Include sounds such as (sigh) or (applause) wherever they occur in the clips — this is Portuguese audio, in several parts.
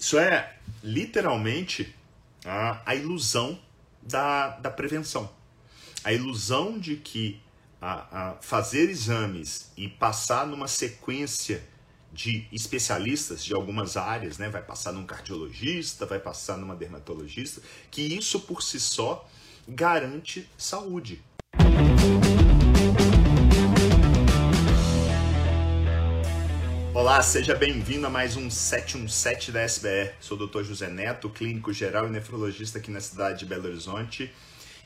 Isso é literalmente a, a ilusão da, da prevenção. A ilusão de que a, a fazer exames e passar numa sequência de especialistas de algumas áreas, né? vai passar num cardiologista, vai passar numa dermatologista, que isso por si só garante saúde. Olá, seja bem-vindo a mais um 717 da SBR. Sou o Dr. José Neto, clínico geral e nefrologista aqui na cidade de Belo Horizonte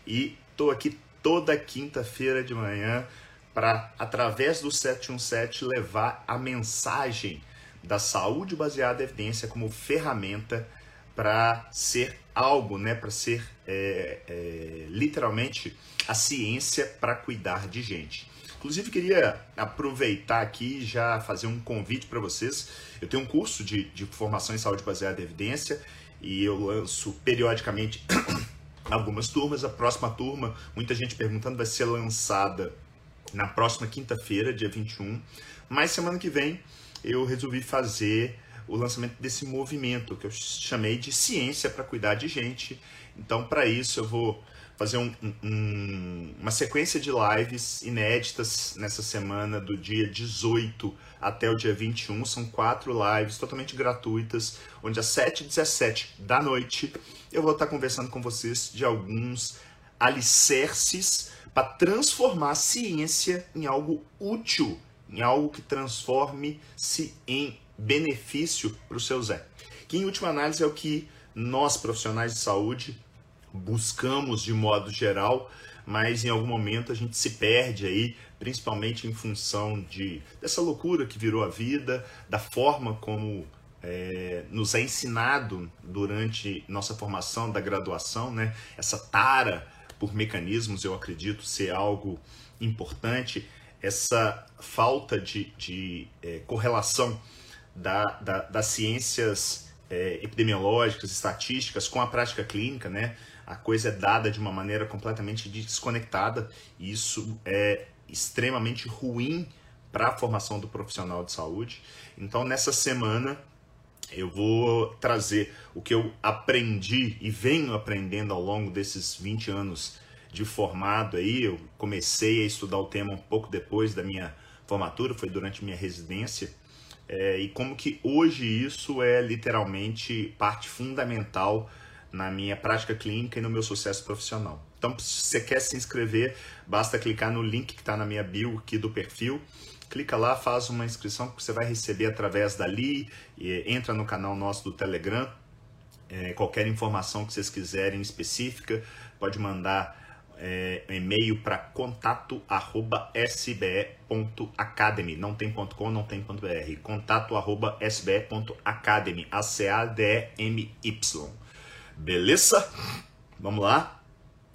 e estou aqui toda quinta-feira de manhã para, através do 717, levar a mensagem da saúde baseada em evidência como ferramenta para ser algo, né, para ser é, é, literalmente a ciência para cuidar de gente. Inclusive, queria aproveitar aqui e já fazer um convite para vocês. Eu tenho um curso de, de formação em saúde baseada em evidência e eu lanço periodicamente (coughs) algumas turmas. A próxima turma, muita gente perguntando, vai ser lançada na próxima quinta-feira, dia 21. Mas semana que vem eu resolvi fazer o lançamento desse movimento que eu chamei de ciência para cuidar de gente. Então, para isso, eu vou fazer um, um, uma sequência de lives inéditas nessa semana, do dia 18 até o dia 21. São quatro lives totalmente gratuitas, onde às 7 e 17 da noite eu vou estar conversando com vocês de alguns alicerces para transformar a ciência em algo útil, em algo que transforme-se em benefício para o seu Zé. Que em última análise é o que nós profissionais de saúde buscamos de modo geral, mas em algum momento a gente se perde aí, principalmente em função de dessa loucura que virou a vida, da forma como é, nos é ensinado durante nossa formação da graduação, né? Essa tara por mecanismos, eu acredito ser algo importante, essa falta de, de é, correlação da, da, das ciências é, epidemiológicas, estatísticas com a prática clínica, né? A coisa é dada de uma maneira completamente desconectada e isso é extremamente ruim para a formação do profissional de saúde. Então, nessa semana, eu vou trazer o que eu aprendi e venho aprendendo ao longo desses 20 anos de formado aí. Eu comecei a estudar o tema um pouco depois da minha formatura, foi durante minha residência. É, e como que hoje isso é literalmente parte fundamental na minha prática clínica e no meu sucesso profissional. Então, se você quer se inscrever, basta clicar no link que está na minha bio aqui do perfil. Clica lá, faz uma inscrição que você vai receber através dali, e entra no canal nosso do Telegram. É, qualquer informação que vocês quiserem específica, pode mandar é, e-mail para contato@sbe.academy. Não tem ponto .com, não tem ponto .br. contato@sbe.academy. A C A D E M Y. Beleza? Vamos lá?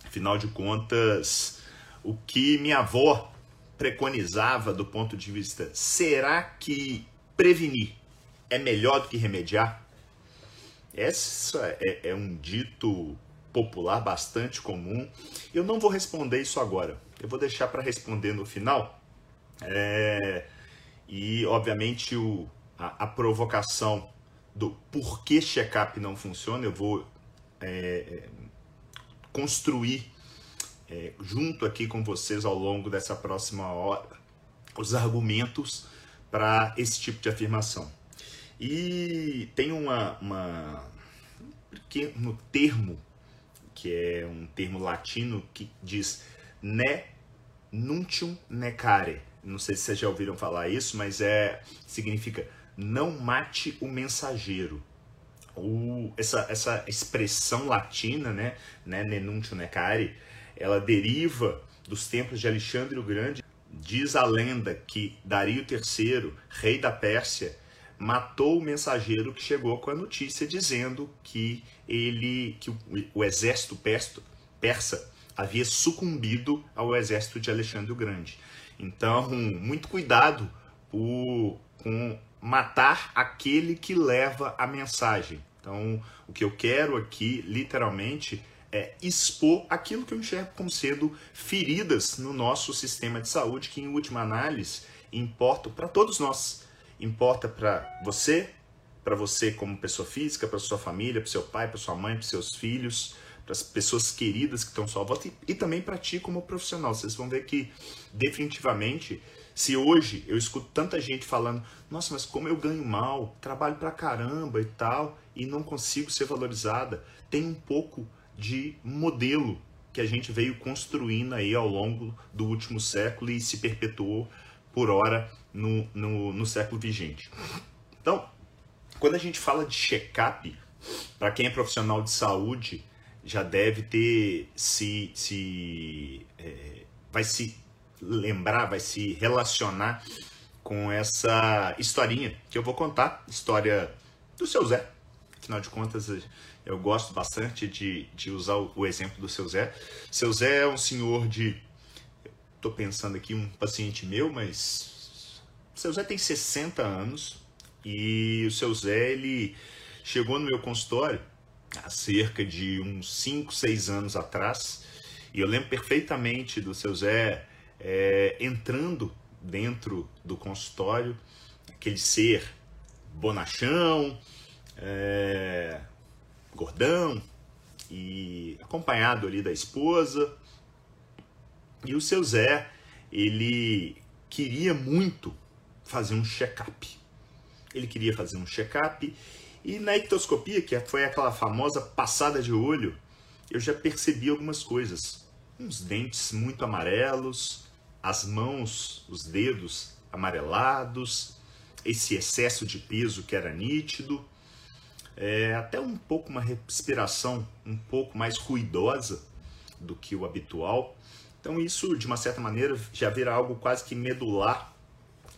Afinal de contas, o que minha avó preconizava do ponto de vista será que prevenir é melhor do que remediar? Essa é, é um dito popular bastante comum. Eu não vou responder isso agora. Eu vou deixar para responder no final. É... E, obviamente, o, a, a provocação do porquê check-up não funciona, eu vou é, construir é, junto aqui com vocês ao longo dessa próxima hora os argumentos para esse tipo de afirmação. E tem uma, uma no termo que é um termo latino que diz ne nuntium necare. Não sei se vocês já ouviram falar isso, mas é significa não mate o mensageiro essa, essa expressão latina, né, né, nenuncio necari, ela deriva dos tempos de Alexandre o Grande. Diz a lenda que Dario III, rei da Pérsia, matou o mensageiro que chegou com a notícia dizendo que ele, que o, o exército persa, persa havia sucumbido ao exército de Alexandre o Grande. Então, muito cuidado por, com matar aquele que leva a mensagem. Então, o que eu quero aqui, literalmente, é expor aquilo que eu enxergo como sendo feridas no nosso sistema de saúde, que em última análise importa para todos nós. Importa para você, para você como pessoa física, para sua família, para seu pai, para sua mãe, para seus filhos, para as pessoas queridas que estão à sua volta e, e também para ti como profissional. Vocês vão ver que definitivamente, se hoje eu escuto tanta gente falando, nossa, mas como eu ganho mal, trabalho pra caramba e tal, e não consigo ser valorizada, tem um pouco de modelo que a gente veio construindo aí ao longo do último século e se perpetuou por hora no, no, no século vigente. Então, quando a gente fala de check-up, para quem é profissional de saúde, já deve ter se, se é, vai se lembrar, vai se relacionar com essa historinha que eu vou contar, história do seu Zé. Afinal de contas, eu gosto bastante de, de usar o, o exemplo do seu Zé. Seu Zé é um senhor de. Estou pensando aqui, um paciente meu, mas. Seu Zé tem 60 anos e o seu Zé, ele chegou no meu consultório há cerca de uns 5, 6 anos atrás. E eu lembro perfeitamente do seu Zé é, entrando dentro do consultório, aquele ser bonachão, é, gordão, e acompanhado ali da esposa. E o seu Zé, ele queria muito fazer um check-up. Ele queria fazer um check-up e na ictoscopia, que foi aquela famosa passada de olho, eu já percebi algumas coisas. Uns dentes muito amarelos, as mãos, os dedos amarelados, esse excesso de peso que era nítido, é, até um pouco uma respiração um pouco mais ruidosa do que o habitual. Então isso, de uma certa maneira, já vira algo quase que medular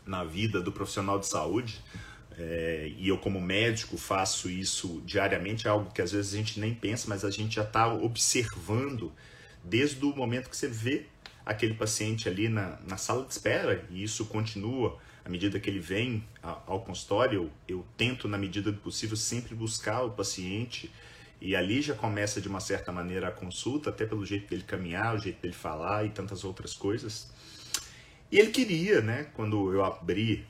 na vida do profissional de saúde. É, e eu, como médico, faço isso diariamente, é algo que às vezes a gente nem pensa, mas a gente já está observando desde o momento que você vê aquele paciente ali na, na sala de espera, e isso continua à medida que ele vem ao consultório, eu, tento, na medida do possível, sempre buscar o paciente, e ali já começa de uma certa maneira a consulta, até pelo jeito dele caminhar, o jeito dele falar e tantas outras coisas. E ele queria, né, quando eu abri,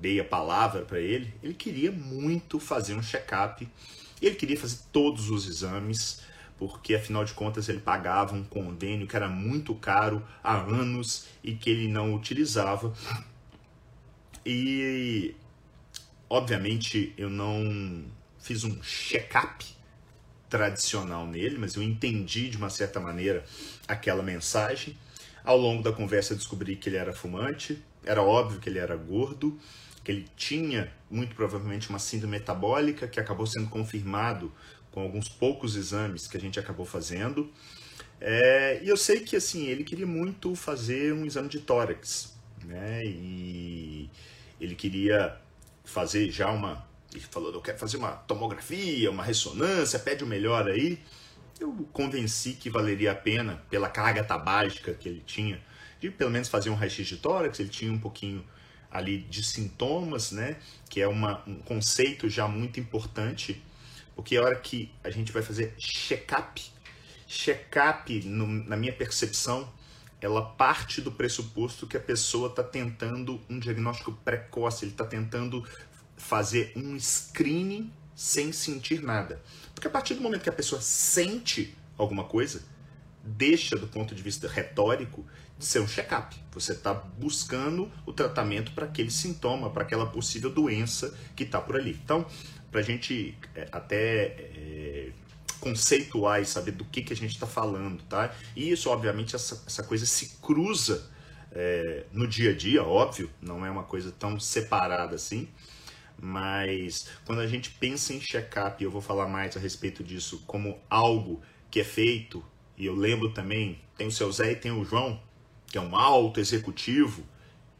dei a palavra para ele, ele queria muito fazer um check-up, ele queria fazer todos os exames, porque afinal de contas ele pagava um convênio que era muito caro há anos e que ele não utilizava. E obviamente eu não fiz um check-up tradicional nele, mas eu entendi de uma certa maneira aquela mensagem. Ao longo da conversa descobri que ele era fumante, era óbvio que ele era gordo, que ele tinha muito provavelmente uma síndrome metabólica que acabou sendo confirmado com alguns poucos exames que a gente acabou fazendo. É, e eu sei que assim ele queria muito fazer um exame de tórax, né? E ele queria fazer já uma, ele falou, eu quero fazer uma tomografia, uma ressonância, pede o melhor aí. Eu convenci que valeria a pena pela carga tabágica que ele tinha, de pelo menos fazer um raio-x de tórax. Ele tinha um pouquinho ali de sintomas, né? Que é uma, um conceito já muito importante porque a hora que a gente vai fazer check-up, check-up, na minha percepção, ela parte do pressuposto que a pessoa está tentando um diagnóstico precoce, ele está tentando fazer um screening sem sentir nada. Porque a partir do momento que a pessoa sente alguma coisa, deixa do ponto de vista retórico de ser um check-up. Você está buscando o tratamento para aquele sintoma, para aquela possível doença que está por ali. Então, para a gente é, até é, conceituar e saber do que, que a gente está falando, tá? E isso, obviamente, essa, essa coisa se cruza é, no dia a dia, óbvio, não é uma coisa tão separada assim, mas quando a gente pensa em check-up, eu vou falar mais a respeito disso como algo que é feito, e eu lembro também, tem o seu Zé e tem o João, que é um alto executivo,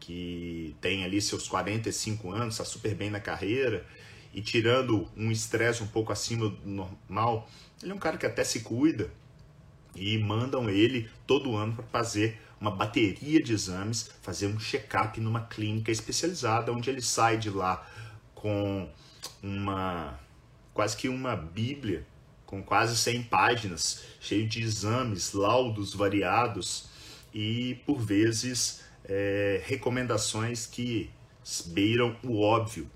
que tem ali seus 45 anos, está super bem na carreira, e tirando um estresse um pouco acima do normal, ele é um cara que até se cuida e mandam ele todo ano para fazer uma bateria de exames, fazer um check-up numa clínica especializada, onde ele sai de lá com uma quase que uma bíblia com quase 100 páginas, cheio de exames, laudos variados e por vezes é, recomendações que beiram o óbvio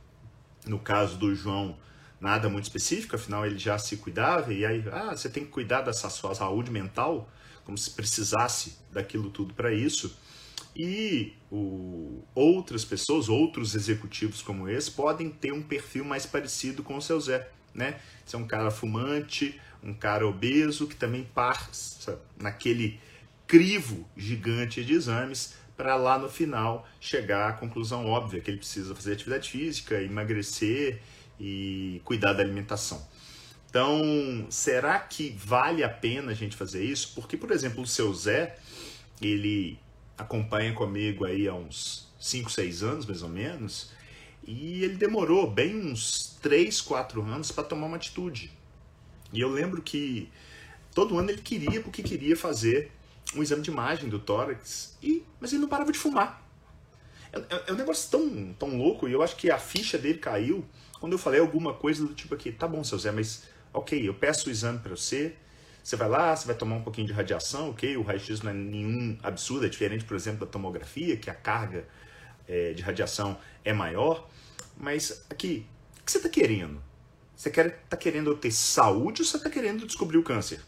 No caso do João, nada muito específico, afinal ele já se cuidava, e aí, ah, você tem que cuidar dessa sua saúde mental, como se precisasse daquilo tudo para isso. E o, outras pessoas, outros executivos como esse, podem ter um perfil mais parecido com o seu Zé. Né? Você é um cara fumante, um cara obeso, que também passa naquele crivo gigante de exames para lá no final chegar à conclusão óbvia que ele precisa fazer atividade física, emagrecer e cuidar da alimentação. Então, será que vale a pena a gente fazer isso? Porque, por exemplo, o seu Zé, ele acompanha comigo aí há uns 5, 6 anos, mais ou menos, e ele demorou bem uns 3, 4 anos para tomar uma atitude. E eu lembro que todo ano ele queria, porque queria fazer um exame de imagem do tórax, e, mas ele não parava de fumar. É, é, é um negócio tão, tão louco, e eu acho que a ficha dele caiu quando eu falei alguma coisa do tipo aqui, tá bom, seu Zé, mas ok, eu peço o exame para você, você vai lá, você vai tomar um pouquinho de radiação, ok? O raio-x não é nenhum absurdo, é diferente, por exemplo, da tomografia, que a carga é, de radiação é maior. Mas aqui, o que você está querendo? Você quer, tá querendo ter saúde ou você está querendo descobrir o câncer?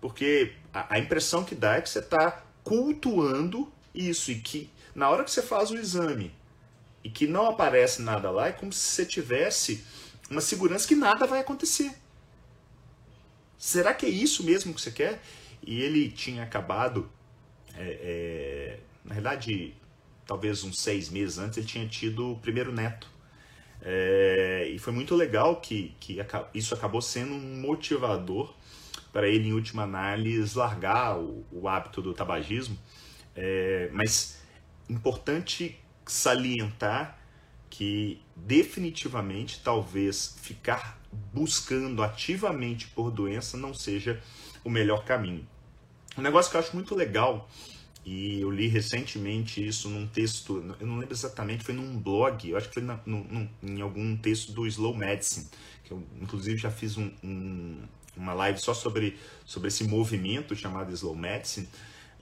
Porque a, a impressão que dá é que você está cultuando isso e que na hora que você faz o exame e que não aparece nada lá, é como se você tivesse uma segurança que nada vai acontecer. Será que é isso mesmo que você quer? E ele tinha acabado, é, é, na verdade, talvez uns seis meses antes, ele tinha tido o primeiro neto. É, e foi muito legal que, que isso acabou sendo um motivador para ele, em última análise, largar o, o hábito do tabagismo. É, mas importante salientar que definitivamente talvez ficar buscando ativamente por doença não seja o melhor caminho. Um negócio que eu acho muito legal, e eu li recentemente isso num texto, eu não lembro exatamente, foi num blog, eu acho que foi na, no, em algum texto do Slow Medicine, que eu inclusive já fiz um, um, uma live só sobre, sobre esse movimento chamado Slow Medicine,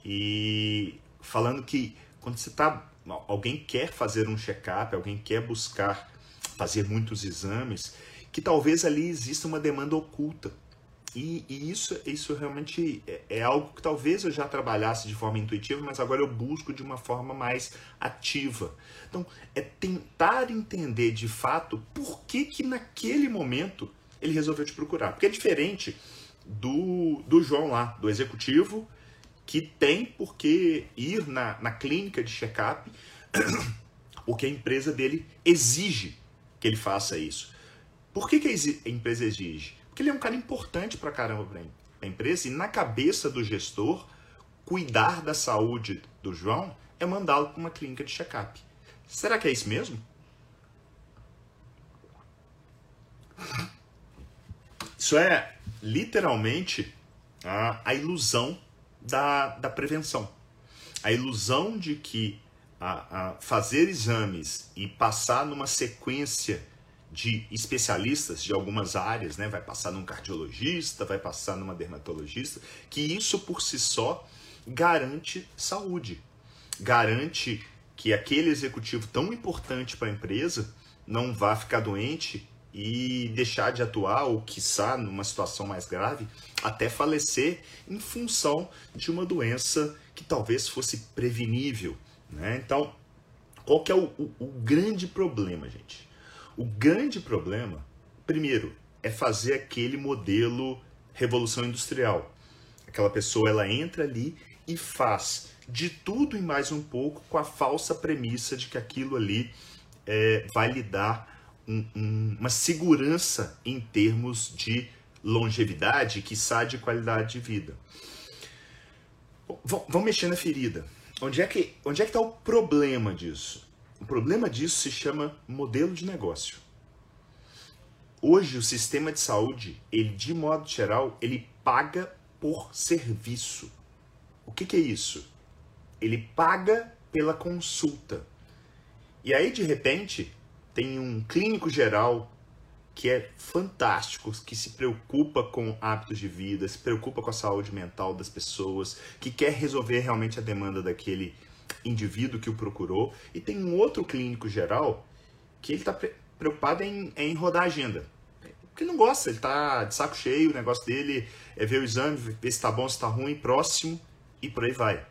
e falando que quando você está alguém quer fazer um check-up, alguém quer buscar fazer muitos exames, que talvez ali exista uma demanda oculta. E, e isso, isso realmente é, é, algo que talvez eu já trabalhasse de forma intuitiva, mas agora eu busco de uma forma mais ativa. Então, é tentar entender de fato por que, que naquele momento ele resolveu te procurar. Porque é diferente do, do João lá, do executivo, que tem por que ir na, na clínica de check-up, (clears throat) porque a empresa dele exige que ele faça isso. Por que, que a empresa exige? Porque ele é um cara importante para caramba para a empresa e na cabeça do gestor, cuidar da saúde do João é mandá-lo para uma clínica de check-up. Será que é isso mesmo? Isso é literalmente a, a ilusão da, da prevenção. A ilusão de que a, a fazer exames e passar numa sequência de especialistas de algumas áreas, né? vai passar num cardiologista, vai passar numa dermatologista, que isso por si só garante saúde, garante que aquele executivo tão importante para a empresa não vá ficar doente e deixar de atuar, ou quiçá, numa situação mais grave, até falecer em função de uma doença que talvez fosse prevenível. Né? Então, qual que é o, o, o grande problema, gente? O grande problema, primeiro, é fazer aquele modelo revolução industrial. Aquela pessoa ela entra ali e faz de tudo e mais um pouco com a falsa premissa de que aquilo ali é, vai lhe dar um, um, uma segurança em termos de longevidade, que de qualidade de vida. vamos mexer na ferida. Onde é que onde é que está o problema disso? O problema disso se chama modelo de negócio. Hoje o sistema de saúde, ele de modo geral, ele paga por serviço. O que, que é isso? Ele paga pela consulta. E aí de repente tem um clínico geral que é fantástico, que se preocupa com hábitos de vida, se preocupa com a saúde mental das pessoas, que quer resolver realmente a demanda daquele indivíduo que o procurou, e tem um outro clínico geral que ele está pre preocupado em, em rodar a agenda. Porque não gosta, ele tá de saco cheio, o negócio dele é ver o exame, ver se tá bom, se tá ruim, próximo e por aí vai.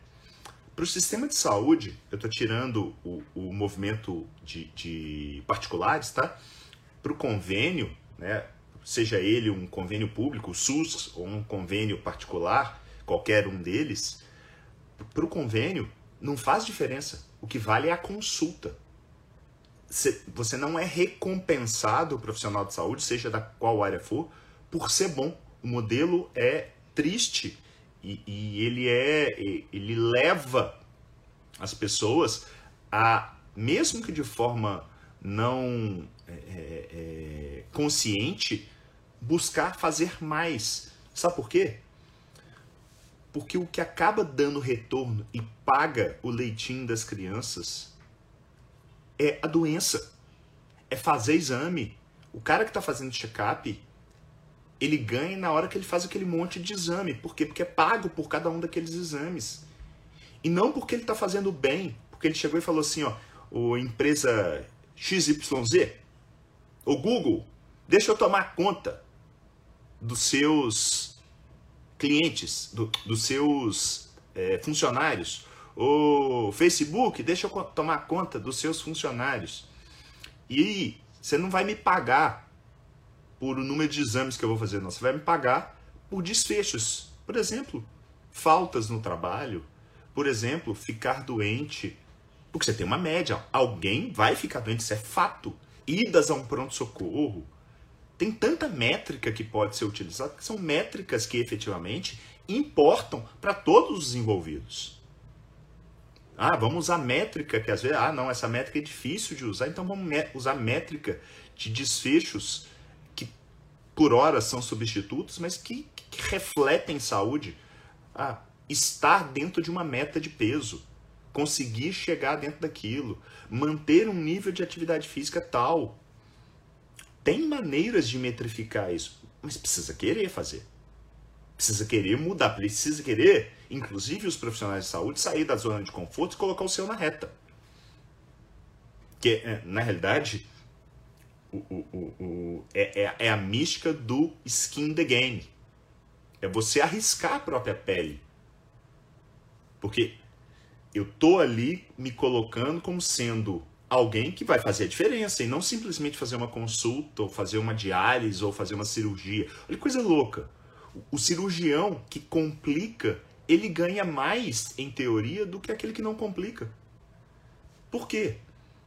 Para o sistema de saúde, eu estou tirando o, o movimento de, de particulares, tá? Para o convênio, né? seja ele um convênio público, SUS, ou um convênio particular, qualquer um deles, para o convênio não faz diferença. O que vale é a consulta. Você não é recompensado, o profissional de saúde, seja da qual área for, por ser bom. O modelo é triste e, e ele é ele leva as pessoas a mesmo que de forma não é, é, é, consciente buscar fazer mais. Sabe por quê? Porque o que acaba dando retorno e paga o leitinho das crianças é a doença. É fazer exame. O cara que está fazendo check-up ele ganha na hora que ele faz aquele monte de exame. Por quê? Porque é pago por cada um daqueles exames. E não porque ele está fazendo bem, porque ele chegou e falou assim, ó, o empresa XYZ, o Google, deixa eu tomar conta dos seus clientes, do, dos seus é, funcionários. O Facebook, deixa eu tomar conta dos seus funcionários. E você não vai me pagar por o número de exames que eu vou fazer, não. Você vai me pagar por desfechos. Por exemplo, faltas no trabalho. Por exemplo, ficar doente. Porque você tem uma média. Alguém vai ficar doente, isso é fato. Idas a um pronto-socorro. Tem tanta métrica que pode ser utilizada, que são métricas que efetivamente importam para todos os envolvidos. Ah, vamos usar métrica, que às vezes, ah, não, essa métrica é difícil de usar, então vamos usar métrica de desfechos por hora são substitutos, mas que, que refletem saúde. Ah, estar dentro de uma meta de peso, conseguir chegar dentro daquilo, manter um nível de atividade física tal. Tem maneiras de metrificar isso, mas precisa querer fazer. Precisa querer mudar, precisa querer, inclusive os profissionais de saúde, sair da zona de conforto e colocar o seu na reta. Que, é, na realidade, o, o, o, é, é, é a mística do skin the game. É você arriscar a própria pele. Porque eu tô ali me colocando como sendo alguém que vai fazer a diferença e não simplesmente fazer uma consulta ou fazer uma diálise ou fazer uma cirurgia. Olha que coisa louca. O cirurgião que complica, ele ganha mais em teoria do que aquele que não complica. Por quê?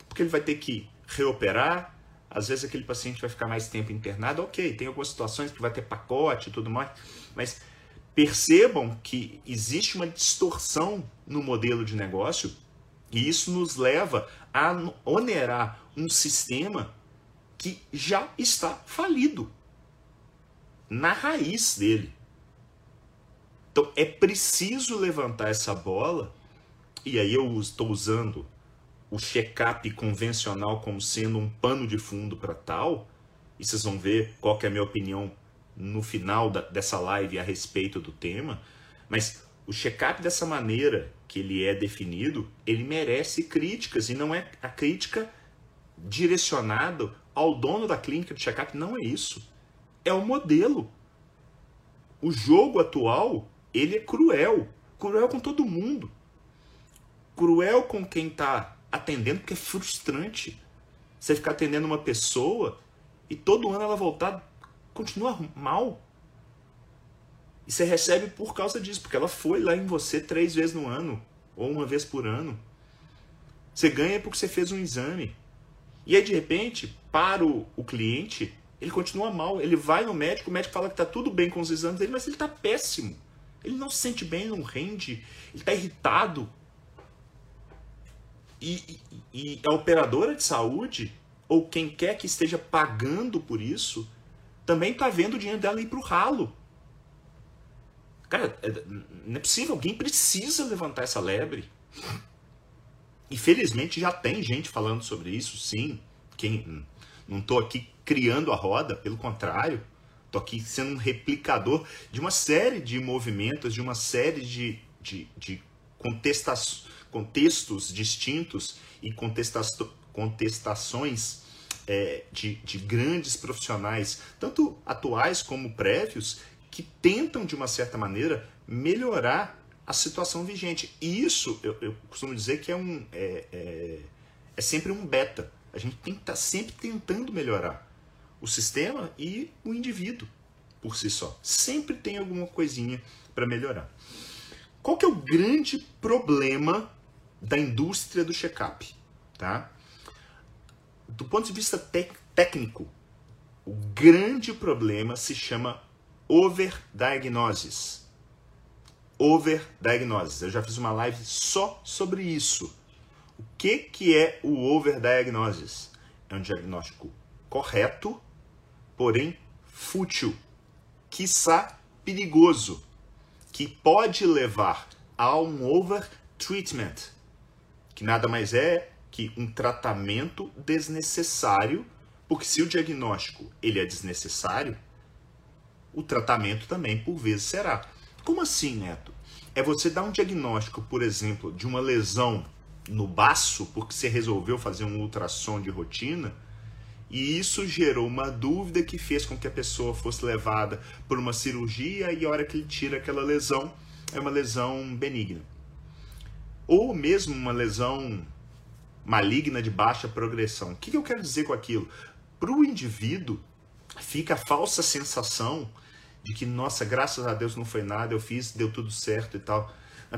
Porque ele vai ter que reoperar, às vezes aquele paciente vai ficar mais tempo internado, ok, tem algumas situações que vai ter pacote e tudo mais, mas percebam que existe uma distorção no modelo de negócio e isso nos leva a onerar um sistema que já está falido na raiz dele. Então é preciso levantar essa bola, e aí eu estou usando o check-up convencional como sendo um pano de fundo para tal, e vocês vão ver qual é a minha opinião no final da, dessa live a respeito do tema, mas o check-up dessa maneira que ele é definido, ele merece críticas, e não é a crítica direcionada ao dono da clínica de check-up, não é isso. É o modelo. O jogo atual, ele é cruel. Cruel com todo mundo. Cruel com quem está atendendo, porque é frustrante você ficar atendendo uma pessoa e todo ano ela voltar, continua mal. E você recebe por causa disso, porque ela foi lá em você três vezes no ano, ou uma vez por ano. Você ganha porque você fez um exame. E aí, de repente, para o, o cliente, ele continua mal. Ele vai no médico, o médico fala que está tudo bem com os exames dele, mas ele está péssimo. Ele não se sente bem, não rende, ele está irritado. E, e, a operadora de saúde, ou quem quer que esteja pagando por isso, também está vendo o dinheiro dela ir para o ralo. Cara, é, não é possível, alguém precisa levantar essa lebre. E felizmente já tem gente falando sobre isso, sim. Quem, não estou aqui criando a roda, pelo contrário, estou aqui sendo um replicador de uma série de movimentos, de uma série de, de, de contestações contextos distintos e contesta contestações é, de, de grandes profissionais, tanto atuais como prévios, que tentam, de uma certa maneira, melhorar a situação vigente. E isso, eu, eu costumo dizer que é, um, é, é, é sempre um beta. A gente tem que estar tá sempre tentando melhorar o sistema e o indivíduo por si só. Sempre tem alguma coisinha para melhorar. Qual que é o grande problema da indústria do check-up? Tá? Do ponto de vista técnico, o grande problema se chama overdiagnosis. Overdiagnosis. Eu já fiz uma live só sobre isso. O que, que é o overdiagnosis? É um diagnóstico correto, porém fútil, quiçá perigoso, que pode levar a um overtreatment, que nada mais é que um tratamento desnecessário, porque se o diagnóstico ele é desnecessário, o tratamento também por vezes será. Como assim, Neto? É você dar um diagnóstico, por exemplo, de uma lesão no baço, porque você resolveu fazer um ultrassom de rotina, e isso gerou uma dúvida que fez com que a pessoa fosse levada por uma cirurgia e a hora que ele tira aquela lesão, é uma lesão benigna. Ou mesmo uma lesão maligna de baixa progressão. O que eu quero dizer com aquilo? Para o indivíduo, fica a falsa sensação de que, nossa, graças a Deus não foi nada, eu fiz, deu tudo certo e tal.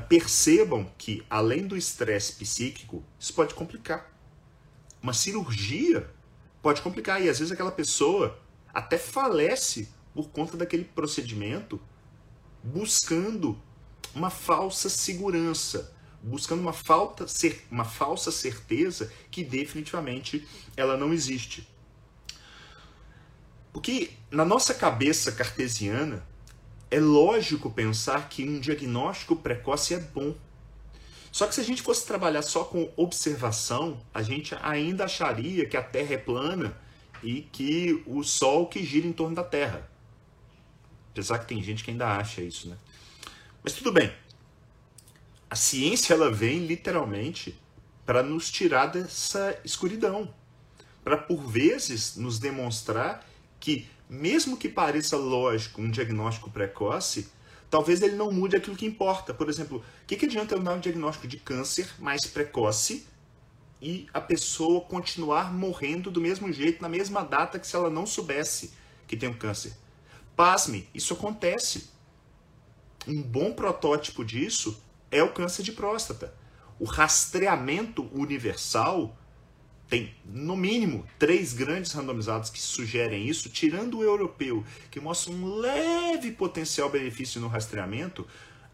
Percebam que, além do estresse psíquico, isso pode complicar. Uma cirurgia pode complicar. E às vezes aquela pessoa até falece por conta daquele procedimento, buscando uma falsa segurança, buscando uma, falta, uma falsa certeza que definitivamente ela não existe. Porque na nossa cabeça cartesiana, é lógico pensar que um diagnóstico precoce é bom. Só que se a gente fosse trabalhar só com observação, a gente ainda acharia que a Terra é plana e que o Sol que gira em torno da Terra. Apesar que tem gente que ainda acha isso, né? Mas tudo bem. A ciência ela vem literalmente para nos tirar dessa escuridão, para por vezes nos demonstrar que, mesmo que pareça lógico um diagnóstico precoce, talvez ele não mude aquilo que importa. Por exemplo, o que, que adianta eu dar um diagnóstico de câncer mais precoce e a pessoa continuar morrendo do mesmo jeito, na mesma data que se ela não soubesse que tem um câncer? Pasme, isso acontece. Um bom protótipo disso é o câncer de próstata. O rastreamento universal tem, no mínimo, três grandes randomizados que sugerem isso, tirando o europeu, que mostra um leve potencial benefício no rastreamento,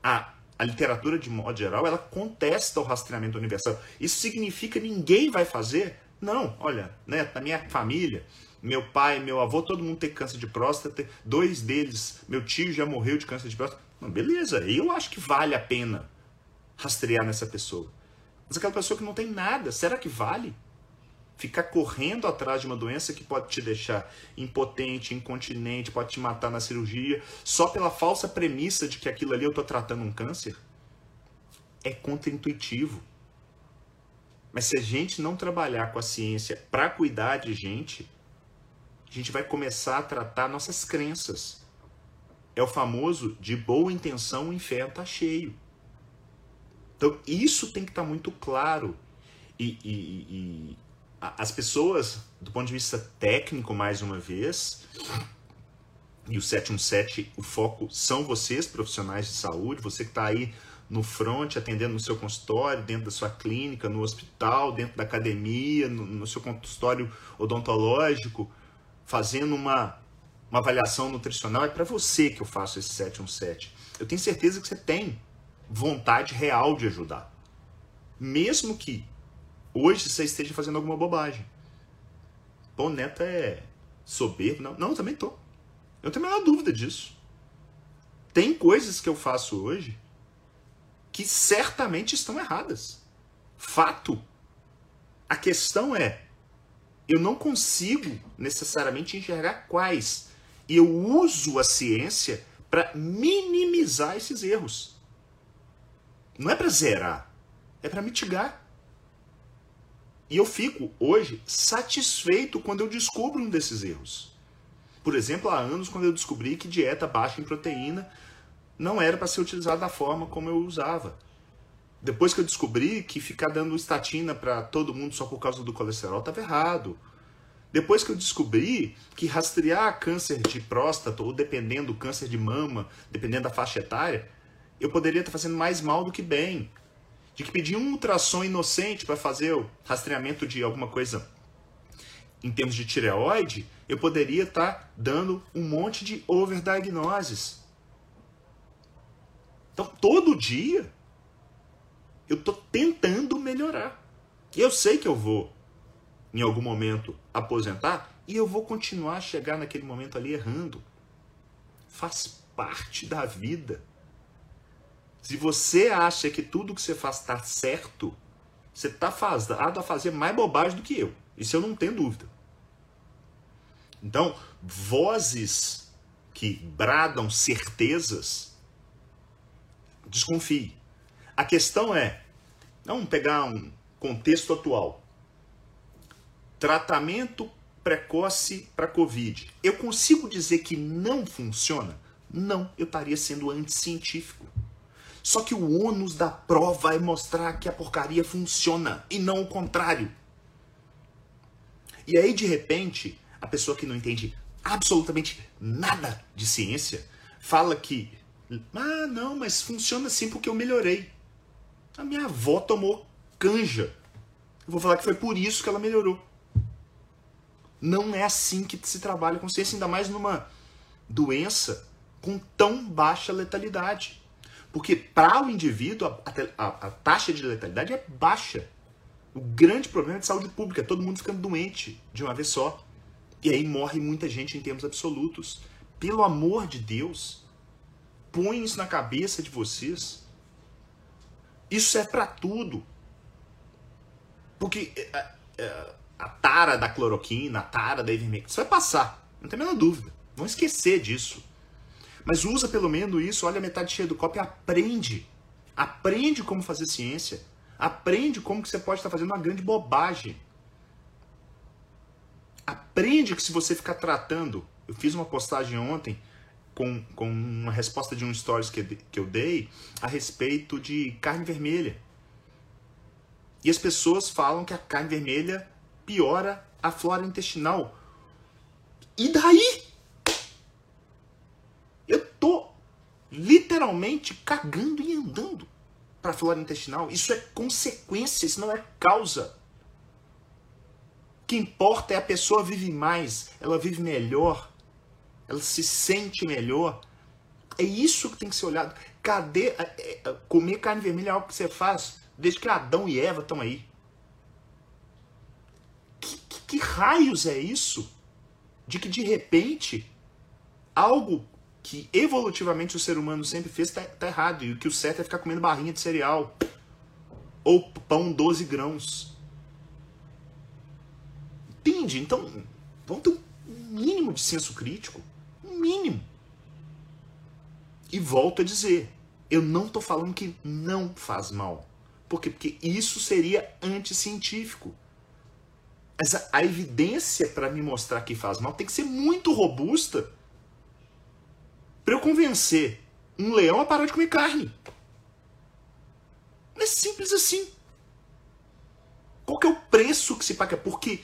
a, a literatura, de modo geral, ela contesta o rastreamento universal. Isso significa que ninguém vai fazer? Não, olha, né, na minha família, meu pai, meu avô, todo mundo tem câncer de próstata, dois deles, meu tio já morreu de câncer de próstata. Beleza, eu acho que vale a pena rastrear nessa pessoa. Mas aquela pessoa que não tem nada, será que vale? ficar correndo atrás de uma doença que pode te deixar impotente, incontinente, pode te matar na cirurgia, só pela falsa premissa de que aquilo ali eu estou tratando um câncer, é contraintuitivo. Mas se a gente não trabalhar com a ciência para cuidar de gente, a gente vai começar a tratar nossas crenças. É o famoso de boa intenção o inferno está cheio. Então isso tem que estar tá muito claro. E, e, e, as pessoas, do ponto de vista técnico, mais uma vez, e o 717, o foco são vocês, profissionais de saúde, você que está aí no front, atendendo no seu consultório, dentro da sua clínica, no hospital, dentro da academia, no, no seu consultório odontológico, fazendo uma, uma avaliação nutricional. É para você que eu faço esse 717. Eu tenho certeza que você tem vontade real de ajudar. Mesmo que hoje você esteja fazendo alguma bobagem. Pô, Neto é soberbo. Não, não eu também tô. Eu tenho a menor dúvida disso. Tem coisas que eu faço hoje que certamente estão erradas. Fato. A questão é, eu não consigo necessariamente enxergar quais. E eu uso a ciência para minimizar esses erros. Não é para zerar, é para mitigar. E eu fico hoje satisfeito quando eu descubro um desses erros. Por exemplo, há anos quando eu descobri que dieta baixa em proteína não era para ser utilizada da forma como eu usava. Depois que eu descobri que ficar dando estatina para todo mundo só por causa do colesterol estava errado. Depois que eu descobri que rastrear câncer de próstata ou dependendo do câncer de mama, dependendo da faixa etária, eu poderia estar fazendo mais mal do que bem. De que pedir um ultrassom inocente para fazer o rastreamento de alguma coisa em termos de tireoide, eu poderia estar dando um monte de overdiagnoses. Então, todo dia, eu estou tentando melhorar. Eu sei que eu vou, em algum momento, aposentar e eu vou continuar a chegar naquele momento ali errando. Faz parte da vida. Se você acha que tudo que você faz está certo, você está fadado a fazer mais bobagem do que eu. Isso eu não tenho dúvida. Então, vozes que bradam certezas, desconfie. A questão é, vamos pegar um contexto atual. Tratamento precoce para Covid. Eu consigo dizer que não funciona? Não, eu estaria sendo anticientífico. Só que o ônus da prova é mostrar que a porcaria funciona e não o contrário. E aí, de repente, a pessoa que não entende absolutamente nada de ciência fala que, ah, não, mas funciona assim porque eu melhorei. A minha avó tomou canja. Eu vou falar que foi por isso que ela melhorou. Não é assim que se trabalha com ciência, ainda mais numa doença com tão baixa letalidade. Porque para o indivíduo a, a, a, taxa de letalidade é baixa. O grande problema é de saúde pública, é todo mundo ficando doente de uma vez só. E aí morre muita gente em termos absolutos. Pelo amor de Deus, põe isso na cabeça de vocês. Isso é para tudo. Porque a, é, a, tara da cloroquina, a tara da ivermectina, isso vai passar. Não tem a menor dúvida. Vão esquecer disso. Mas usa pelo menos isso, olha a metade cheia do copo e aprende. Aprende como fazer ciência. Aprende como que você pode estar fazendo uma grande bobagem. Aprende que se você ficar tratando. Eu fiz uma postagem ontem com, com uma resposta de um stories que, que eu dei a respeito de carne vermelha. E as pessoas falam que a carne vermelha piora a flora intestinal. E daí? Literalmente cagando e andando para a flora intestinal. Isso é consequência, isso não é causa. O que importa é a pessoa vive mais, ela vive melhor, ela se sente melhor. É isso que tem que ser olhado. Cadê. É, é, comer carne vermelha é algo que você faz desde que Adão e Eva estão aí. Que, que, que raios é isso? De que de repente algo que evolutivamente o ser humano sempre fez tá, tá, errado. E o que o certo é ficar comendo barrinha de cereal. Ou pão 12 grãos. Entende? Então, vamos ter um mínimo de senso crítico. Um mínimo. E volto a dizer, eu não estou falando que não faz mal. Por quê? Porque isso seria anticientífico. Essa, a evidência para me mostrar que faz mal tem que ser muito robusta para eu convencer um leão a parar de comer carne. É simples assim. Qual que é o preço que se paga? Porque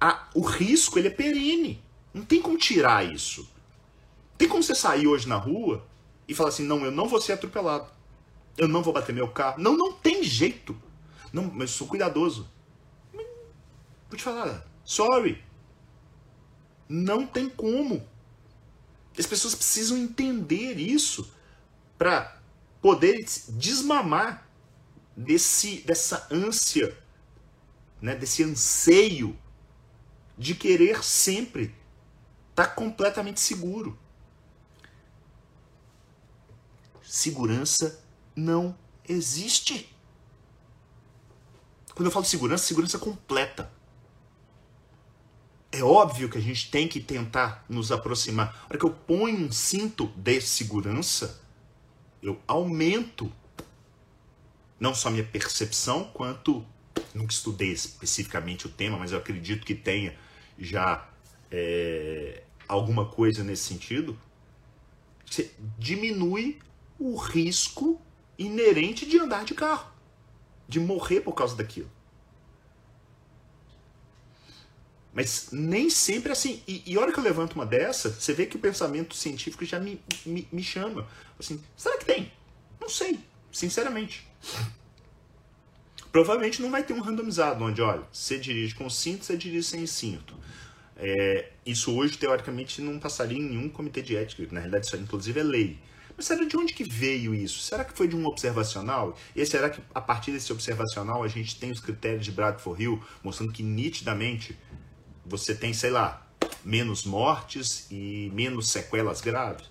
a, o risco ele é perene. Não tem como tirar isso. Tem como você sair hoje na rua e falar assim, não, eu não vou ser atropelado. Eu não vou bater meu carro. Não, não tem jeito. Não, mas eu sou cuidadoso. Vou te falar, sorry. Não tem como. As pessoas precisam entender isso para poder desmamar desse, dessa ânsia, né, desse anseio de querer sempre estar tá completamente seguro. Segurança não existe. Quando eu falo segurança, segurança completa. É óbvio que a gente tem que tentar nos aproximar. A hora que eu ponho um cinto de segurança, eu aumento não só minha percepção, quanto nunca estudei especificamente o tema, mas eu acredito que tenha já é, alguma coisa nesse sentido, você diminui o risco inerente de andar de carro, de morrer por causa daquilo. Mas nem sempre assim. E, e hora que eu levanto uma dessa, você vê que o pensamento científico já me, me, me chama. Assim, será que tem? Não sei, sinceramente. Provavelmente não vai ter um randomizado, onde, olha, você dirige com cinto, você dirige sem cinto. É, isso hoje, teoricamente, não passaria em nenhum comitê de ética, na realidade isso inclusive é lei. Mas será de onde que veio isso? Será que foi de um observacional? E será que a partir desse observacional a gente tem os critérios de Bradford Hill mostrando que nitidamente você tem, sei lá, menos mortes e menos sequelas graves?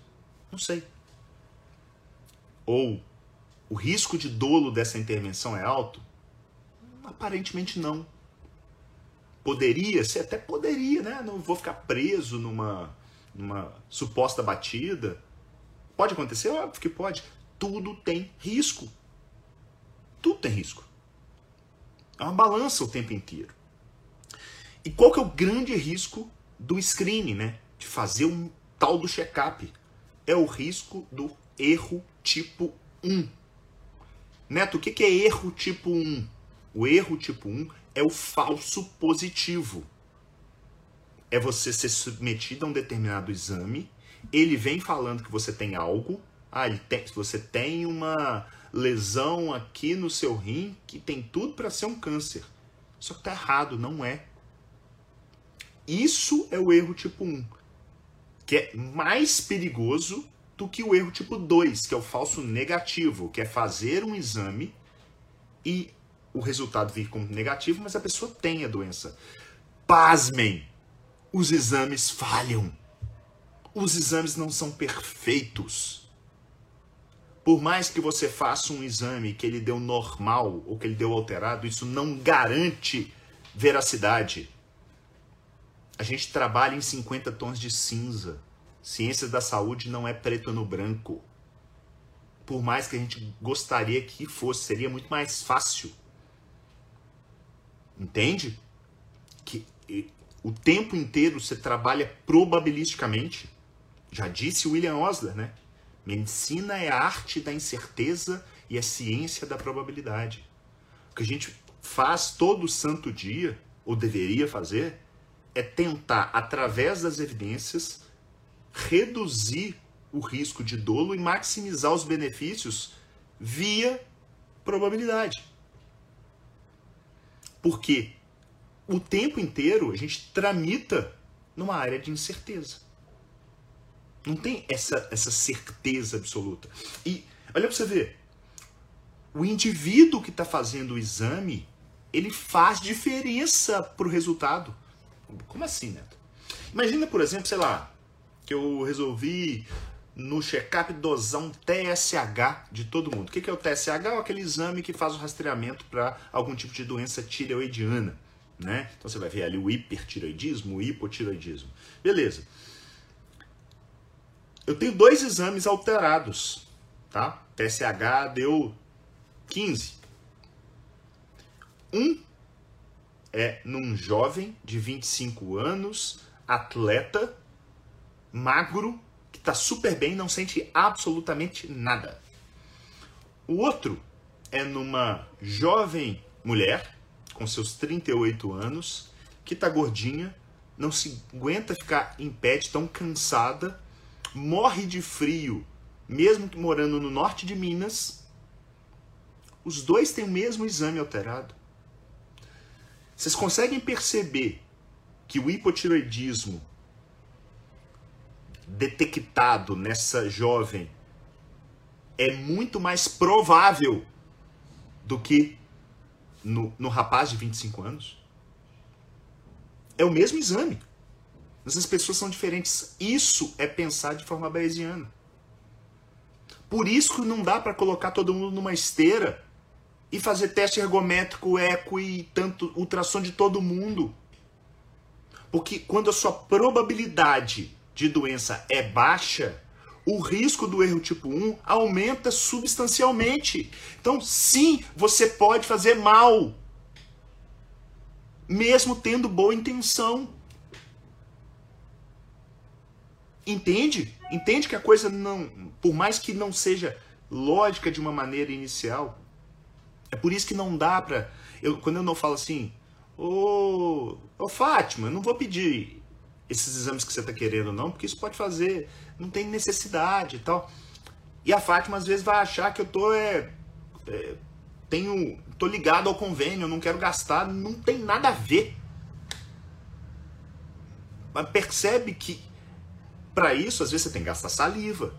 Não sei. Ou o risco de dolo dessa intervenção é alto? Aparentemente não. Poderia, você até poderia, né? Não vou ficar preso numa, numa suposta batida. Pode acontecer? Óbvio que pode. Tudo tem risco. Tudo tem risco. É uma balança o tempo inteiro. E qual que é o grande risco do screening, né? De fazer um tal do check-up? É o risco do erro tipo 1. Neto, o que é erro tipo 1? O erro tipo 1 é o falso positivo. É você ser submetido a um determinado exame, ele vem falando que você tem algo, ah, ele tem, você tem uma lesão aqui no seu rim que tem tudo para ser um câncer. Só que tá errado, não é. Isso é o erro tipo 1, que é mais perigoso do que o erro tipo 2, que é o falso negativo, que é fazer um exame e o resultado vir como negativo, mas a pessoa tem a doença. Pasmem! Os exames falham. Os exames não são perfeitos. Por mais que você faça um exame que ele deu normal ou que ele deu alterado, isso não garante veracidade. A gente trabalha em 50 tons de cinza. Ciências da saúde não é preto no branco. Por mais que a gente gostaria que fosse, seria muito mais fácil Entende? Que o tempo inteiro você trabalha probabilisticamente. Já disse William Osler, né? Medicina é a arte da incerteza e a ciência da probabilidade. O que a gente faz todo santo dia, ou deveria fazer, é tentar, através das evidências, reduzir o risco de dolo e maximizar os benefícios via probabilidade. Porque o tempo inteiro a gente tramita numa área de incerteza. Não tem essa, essa certeza absoluta. E olha para você ver, o indivíduo que está fazendo o exame, ele faz diferença para o resultado. Como assim, Neto? Imagina, por exemplo, sei lá, que eu resolvi no check-up dosar um TSH de todo mundo. O que é o TSH? É aquele exame que faz o rastreamento para algum tipo de doença tireoidiana. Né? Então você vai ver ali o hipertiroidismo, o hipotiroidismo. Beleza. Eu tenho dois exames alterados, tá? TSH deu 15. Um é num jovem de 25 anos, atleta, magro, está super bem, não sente absolutamente nada. O outro é numa jovem mulher, com seus 38 anos, que está gordinha, não se aguenta ficar em pé, tão cansada, morre de frio, mesmo que morando no norte de Minas. Os dois têm o mesmo exame alterado. Vocês conseguem perceber que o hipotiroidismo detectado nessa jovem é muito mais provável do que no, no rapaz de 25 anos? É o mesmo exame. Mas as pessoas são diferentes. Isso é pensar de forma bayesiana. Por isso que não dá para colocar todo mundo numa esteira e fazer teste ergométrico, eco e tanto ultrassom de todo mundo. Porque quando a sua probabilidade de doença é baixa, o risco do erro tipo 1 aumenta substancialmente. Então, sim, você pode fazer mal. mesmo tendo boa intenção. Entende? Entende que a coisa não, por mais que não seja lógica de uma maneira inicial, é por isso que não dá para eu quando eu não falo assim, ô, ô Fátima, eu não vou pedir esses exames que você está querendo não, porque isso pode fazer, não tem necessidade e tal. E a Fátima às vezes vai achar que eu tô é, é tenho tô ligado ao convênio, não quero gastar, não tem nada a ver. Mas percebe que para isso, às vezes, você tem que gastar saliva.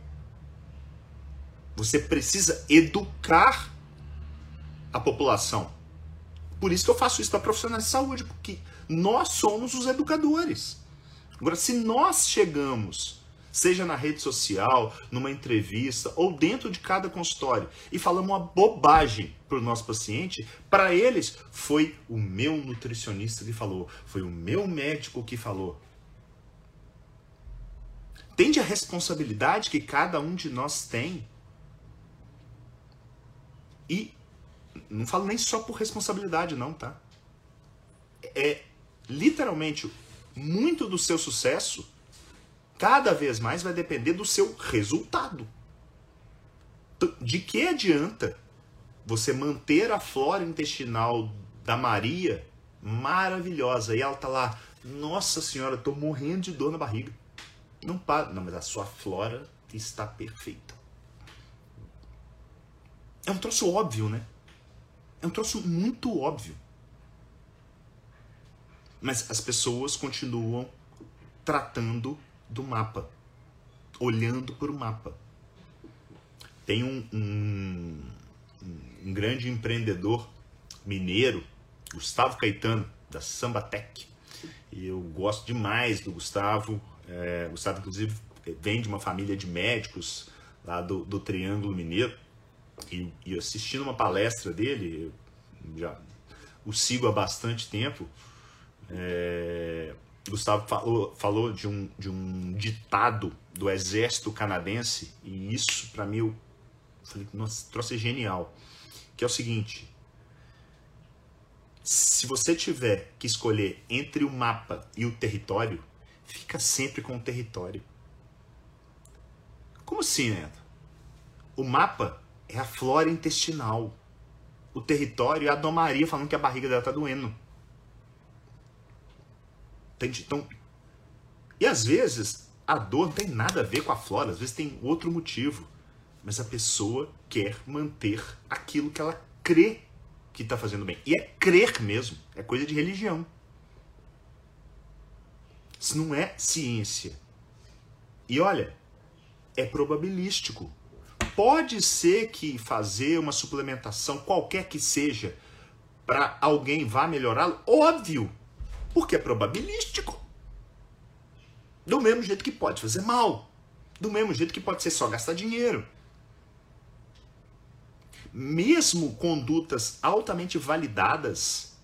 Você precisa educar a população. Por isso que eu faço isso para profissionais de saúde, porque nós somos os educadores. Agora, se nós chegamos, seja na rede social, numa entrevista ou dentro de cada consultório, e falamos uma bobagem para o nosso paciente, para eles foi o meu nutricionista que falou, foi o meu médico que falou. Entende a responsabilidade que cada um de nós tem? E não falo nem só por responsabilidade, não, tá? É literalmente muito do seu sucesso cada vez mais vai depender do seu resultado. De que adianta você manter a flora intestinal da Maria maravilhosa e ela tá lá, nossa senhora, tô morrendo de dor na barriga. Não para. Não, mas a sua flora está perfeita. É um troço óbvio, né? É um troço muito óbvio. Mas as pessoas continuam tratando do mapa, olhando para o mapa. Tem um, um, um grande empreendedor mineiro, Gustavo Caetano, da Sambatec. E eu gosto demais do Gustavo. É, Gustavo, inclusive, vem de uma família de médicos lá do, do Triângulo Mineiro. E, e assistindo uma palestra dele, já o sigo há bastante tempo. É, Gustavo falou, falou de, um, de um ditado do exército canadense, e isso para mim eu falei, nossa, trouxe genial. Que é o seguinte: se você tiver que escolher entre o mapa e o território, fica sempre com o território. Como assim, Neto? O mapa é a flora intestinal. O território é a domaria falando que a barriga dela tá doendo. Entende? Então, e às vezes a dor não tem nada a ver com a flora, às vezes tem outro motivo. Mas a pessoa quer manter aquilo que ela crê que está fazendo bem. E é crer mesmo, é coisa de religião. Isso não é ciência. E olha, é probabilístico. Pode ser que fazer uma suplementação, qualquer que seja, para alguém vá melhorá-lo? Óbvio, porque é probabilístico. Do mesmo jeito que pode fazer mal. Do mesmo jeito que pode ser só gastar dinheiro. Mesmo condutas altamente validadas,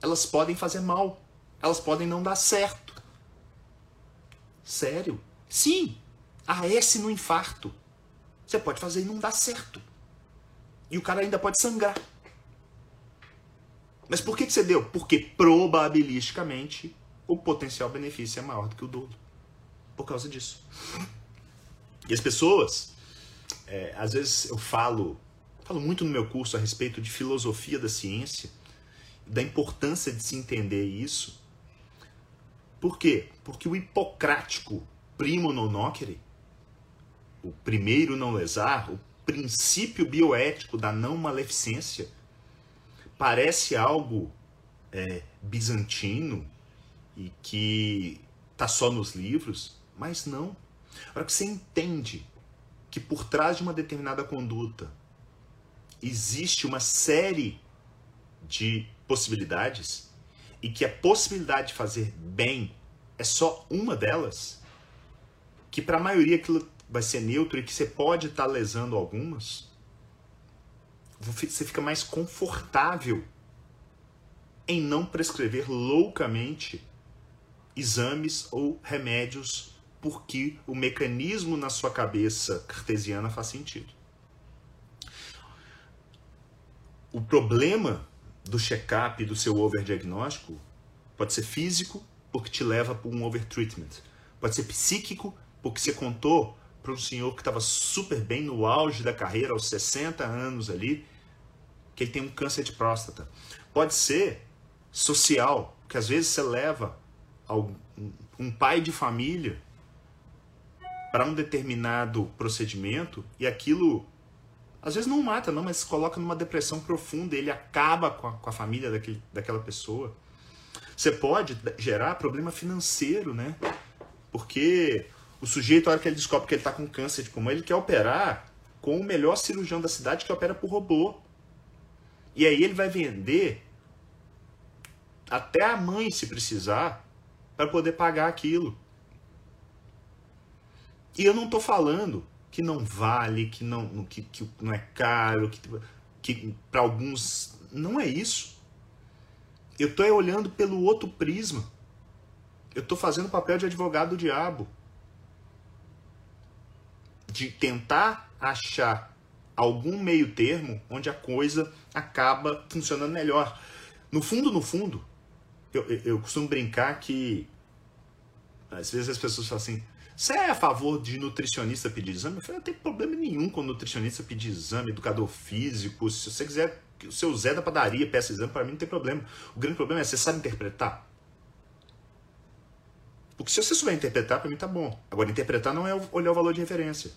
elas podem fazer mal. Elas podem não dar certo. Sério? Sim. AS no infarto. Você pode fazer e não dá certo. E o cara ainda pode sangrar. Mas por que, que você deu? Porque probabilisticamente o potencial benefício é maior do que o dolo. Por causa disso. E as pessoas, é, às vezes eu falo, falo muito no meu curso a respeito de filosofia da ciência, da importância de se entender isso. Por quê? Porque o hipocrático primo non nocere, o primeiro não lesar, o princípio bioético da não maleficência, parece algo é, bizantino e que está só nos livros, mas não. A hora que você entende que por trás de uma determinada conduta existe uma série de possibilidades, e que a possibilidade de fazer bem é só uma delas, que para a maioria aquilo vai ser neutro e que você pode estar tá lesando algumas, você fica mais confortável em não prescrever loucamente exames ou remédios porque o mecanismo na sua cabeça cartesiana faz sentido. O problema do check-up do seu overdiagnóstico Pode ser físico, porque te leva para um overtreatment. Pode ser psíquico, porque você contou para um senhor que estava super bem no auge da carreira, aos 60 anos ali, que ele tem um câncer de próstata. Pode ser social, que às vezes você leva um pai de família para um determinado procedimento e aquilo às vezes não mata, não, mas coloca numa depressão profunda, ele acaba com a, com a família daquele, daquela pessoa. Você pode gerar problema financeiro, né? Porque o sujeito, a hora que ele descobre que ele está com câncer de pulmão, ele quer operar com o melhor cirurgião da cidade que opera por robô. E aí ele vai vender até a mãe, se precisar, para poder pagar aquilo. E eu não estou falando que não vale, que não, que, que não é caro, que, que para alguns não é isso. Eu estou olhando pelo outro prisma. Eu estou fazendo o papel de advogado do diabo. De tentar achar algum meio termo onde a coisa acaba funcionando melhor. No fundo, no fundo, eu, eu costumo brincar que às vezes as pessoas falam assim: você é a favor de nutricionista pedir exame? Eu falei, não tem problema nenhum com nutricionista pedir exame, educador físico. Se você quiser o seu Zé da padaria peça exame, para mim não tem problema. O grande problema é, você sabe interpretar? Porque se você souber interpretar, para mim tá bom. Agora, interpretar não é olhar o valor de referência.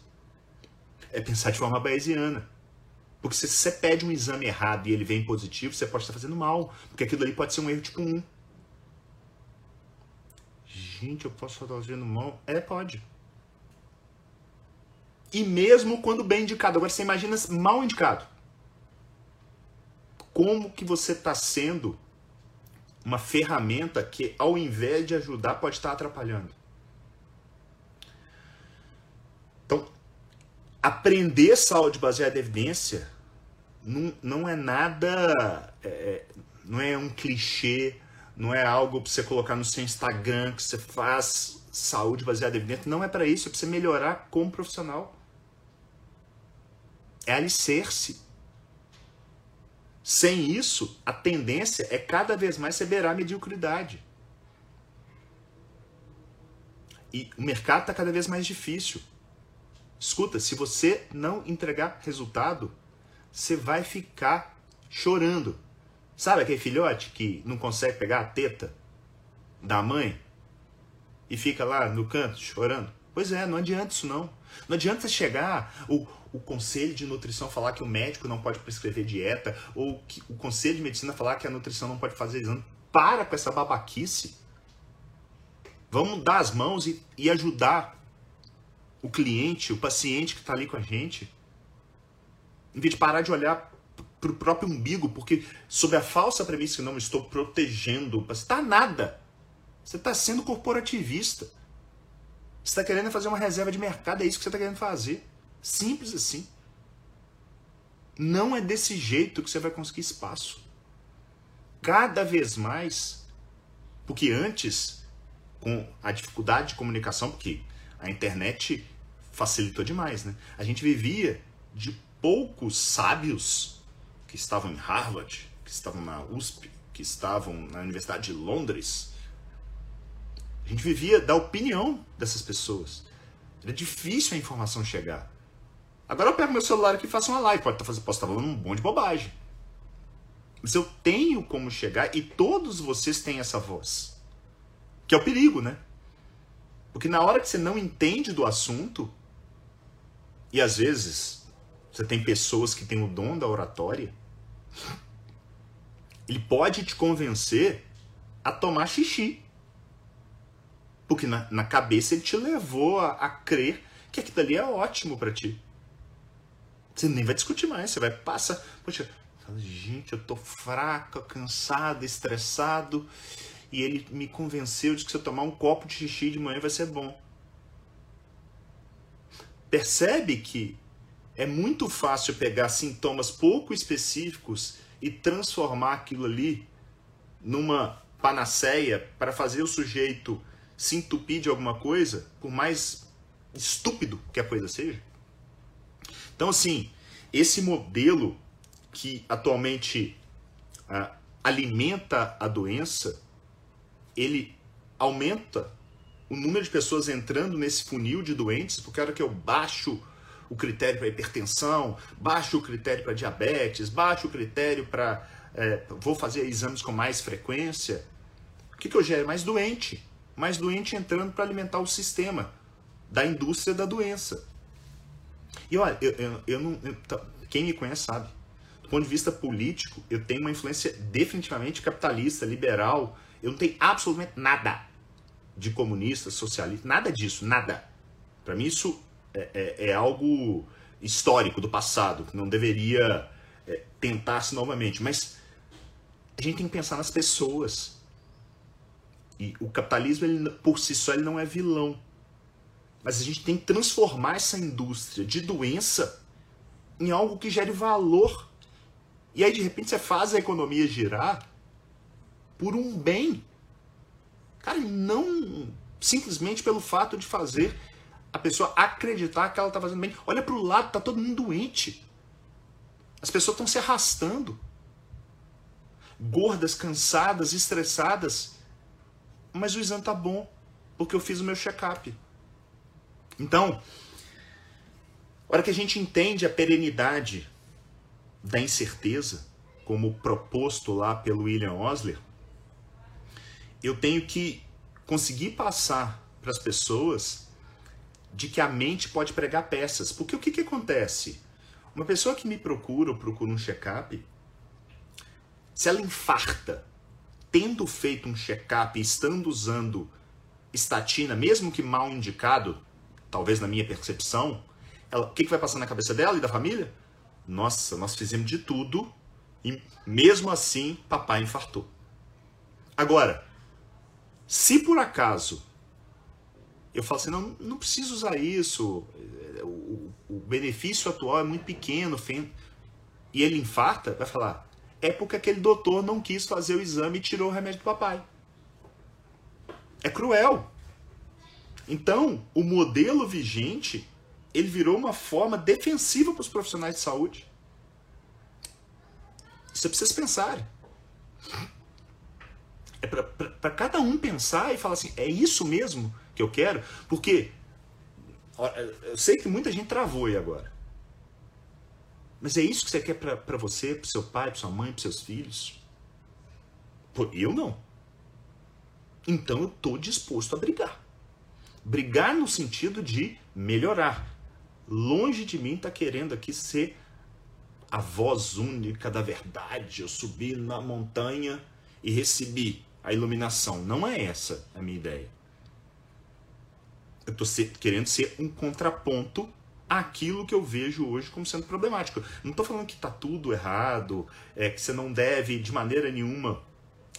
É pensar de forma bayesiana. Porque se você pede um exame errado e ele vem positivo, você pode estar fazendo mal. Porque aquilo ali pode ser um erro tipo 1 gente, eu posso estar fazendo mal? É, pode. E mesmo quando bem indicado. Agora você imagina mal indicado. Como que você está sendo uma ferramenta que, ao invés de ajudar, pode estar atrapalhando? Então, aprender saúde baseada em evidência não, não é nada. É, é não é um clichê não é algo para você colocar no seu Instagram que você faz saúde baseada em evidência. Não é para isso, é para você melhorar como profissional. É alicerce. Sem isso, a tendência é cada vez mais você beirar a mediocridade. E o mercado está cada vez mais difícil. Escuta, se você não entregar resultado, você vai ficar chorando. Sabe aquele filhote que não consegue pegar a teta da mãe e fica lá no canto chorando? Pois é, não adianta isso não. Não adianta chegar o, o conselho de nutrição falar que o médico não pode prescrever dieta ou que o conselho de medicina falar que a nutrição não pode fazer exame. Para com essa babaquice. Vamos dar as mãos e, e ajudar o cliente, o paciente que está ali com a gente. Em vez de parar de olhar para o próprio umbigo, porque sob a falsa premissa que não estou protegendo, você está nada. Você está sendo corporativista. Você está querendo fazer uma reserva de mercado, é isso que você está querendo fazer. Simples assim. Não é desse jeito que você vai conseguir espaço. Cada vez mais, porque antes, com a dificuldade de comunicação, porque a internet facilitou demais, né? A gente vivia de poucos sábios que estavam em Harvard, que estavam na USP, que estavam na Universidade de Londres. A gente vivia da opinião dessas pessoas. Era difícil a informação chegar. Agora eu pego meu celular aqui e faço uma live. Pode estar, posso estar falando um monte de bobagem. Mas eu tenho como chegar e todos vocês têm essa voz. Que é o perigo, né? Porque na hora que você não entende do assunto, e às vezes você tem pessoas que têm o dom da oratória, ele pode te convencer a tomar xixi. Porque na, na cabeça ele te levou a, a crer que aquilo ali é ótimo para ti. Você nem vai discutir mais, você vai passar. Poxa, gente, eu tô fraca, cansado, estressado. E ele me convenceu de que se eu tomar um copo de xixi de manhã vai ser bom. Percebe que é muito fácil pegar sintomas pouco específicos e transformar aquilo ali numa panaceia para fazer o sujeito se entupir de alguma coisa, por mais estúpido que a coisa seja. Então, assim, esse modelo que atualmente ah, alimenta a doença ele aumenta o número de pessoas entrando nesse funil de doentes, porque a hora que eu baixo o critério para hipertensão, baixo o critério para diabetes, baixo o critério para. É, vou fazer exames com mais frequência. O que, que eu gero? Mais doente. Mais doente entrando para alimentar o sistema da indústria da doença. E olha, eu, eu, eu não. Eu, tá, quem me conhece sabe. Do ponto de vista político, eu tenho uma influência definitivamente capitalista, liberal. Eu não tenho absolutamente nada de comunista, socialista, nada disso, nada. Para mim isso é, é, é, algo histórico do passado, que não deveria é, tentar-se novamente. Mas a gente tem que pensar nas pessoas. E o capitalismo, ele, por si só, ele não é vilão. Mas a gente tem que transformar essa indústria de doença em algo que gere valor. E aí, de repente, você faz a economia girar por um bem. Cara, não simplesmente pelo fato de fazer a pessoa acreditar que ela está fazendo bem. Olha para o lado, tá todo mundo doente. As pessoas estão se arrastando. Gordas, cansadas, estressadas. Mas o exame tá bom, porque eu fiz o meu check-up. Então, a hora que a gente entende a perenidade da incerteza, como proposto lá pelo William Osler, eu tenho que conseguir passar para as pessoas de que a mente pode pregar peças. Porque o que, que acontece? Uma pessoa que me procura ou procura um check-up, se ela infarta, tendo feito um check-up e estando usando estatina, mesmo que mal indicado, talvez na minha percepção, ela, o que, que vai passar na cabeça dela e da família? Nossa, nós fizemos de tudo e mesmo assim papai infartou. Agora, se por acaso eu falo assim, não, não preciso usar isso, o, o benefício atual é muito pequeno, e ele infarta, vai falar, é porque aquele doutor não quis fazer o exame e tirou o remédio do papai. É cruel. Então, o modelo vigente, ele virou uma forma defensiva para os profissionais de saúde. Isso é para vocês pensarem. É para cada um pensar e falar assim, é isso mesmo que eu quero? Porque eu sei que muita gente travou aí agora. Mas é isso que você quer para você, para seu pai, para sua mãe, para seus filhos? Pô, eu não. Então eu estou disposto a brigar. Brigar no sentido de melhorar. Longe de mim tá querendo aqui ser a voz única da verdade. Eu subi na montanha e recebi a iluminação. Não é essa a minha ideia. Eu estou querendo ser um contraponto àquilo que eu vejo hoje como sendo problemático. Não estou falando que está tudo errado, é, que você não deve de maneira nenhuma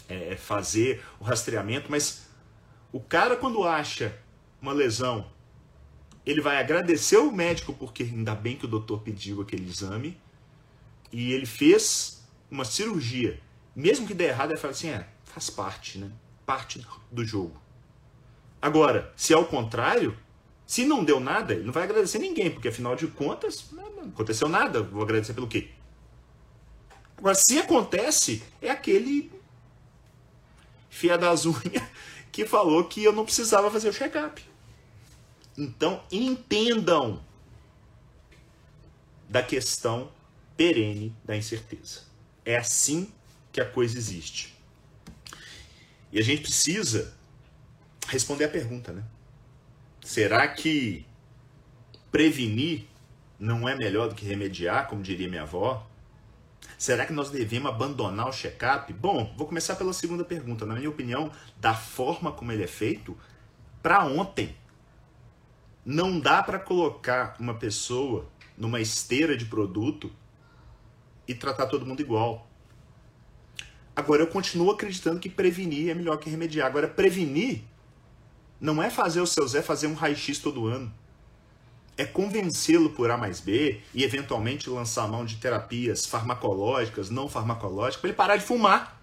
é, fazer o rastreamento, mas o cara quando acha uma lesão, ele vai agradecer o médico porque ainda bem que o doutor pediu aquele exame e ele fez uma cirurgia. Mesmo que dê errado, ele fala assim, é, faz parte, né? Parte do jogo. Agora, se é o contrário, se não deu nada, ele não vai agradecer ninguém, porque afinal de contas, não aconteceu nada. Vou agradecer pelo quê? Agora, se acontece, é aquele fia das unhas (laughs) que falou que eu não precisava fazer o check-up. Então, entendam da questão perene da incerteza. É assim que a coisa existe. E a gente precisa responder a pergunta, né? Será que prevenir não é melhor do que remediar, como diria minha avó? Será que nós devemos abandonar o check-up? Bom, vou começar pela segunda pergunta. Na minha opinião, da forma como ele é feito, para ontem. Não dá para colocar uma pessoa numa esteira de produto e tratar todo mundo igual. Agora, eu continuo acreditando que prevenir é melhor que remediar. Agora, prevenir não é fazer o seu Zé fazer um raio-x todo ano. É convencê-lo por A mais B e, eventualmente, lançar mão de terapias farmacológicas, não farmacológicas, para ele parar de fumar.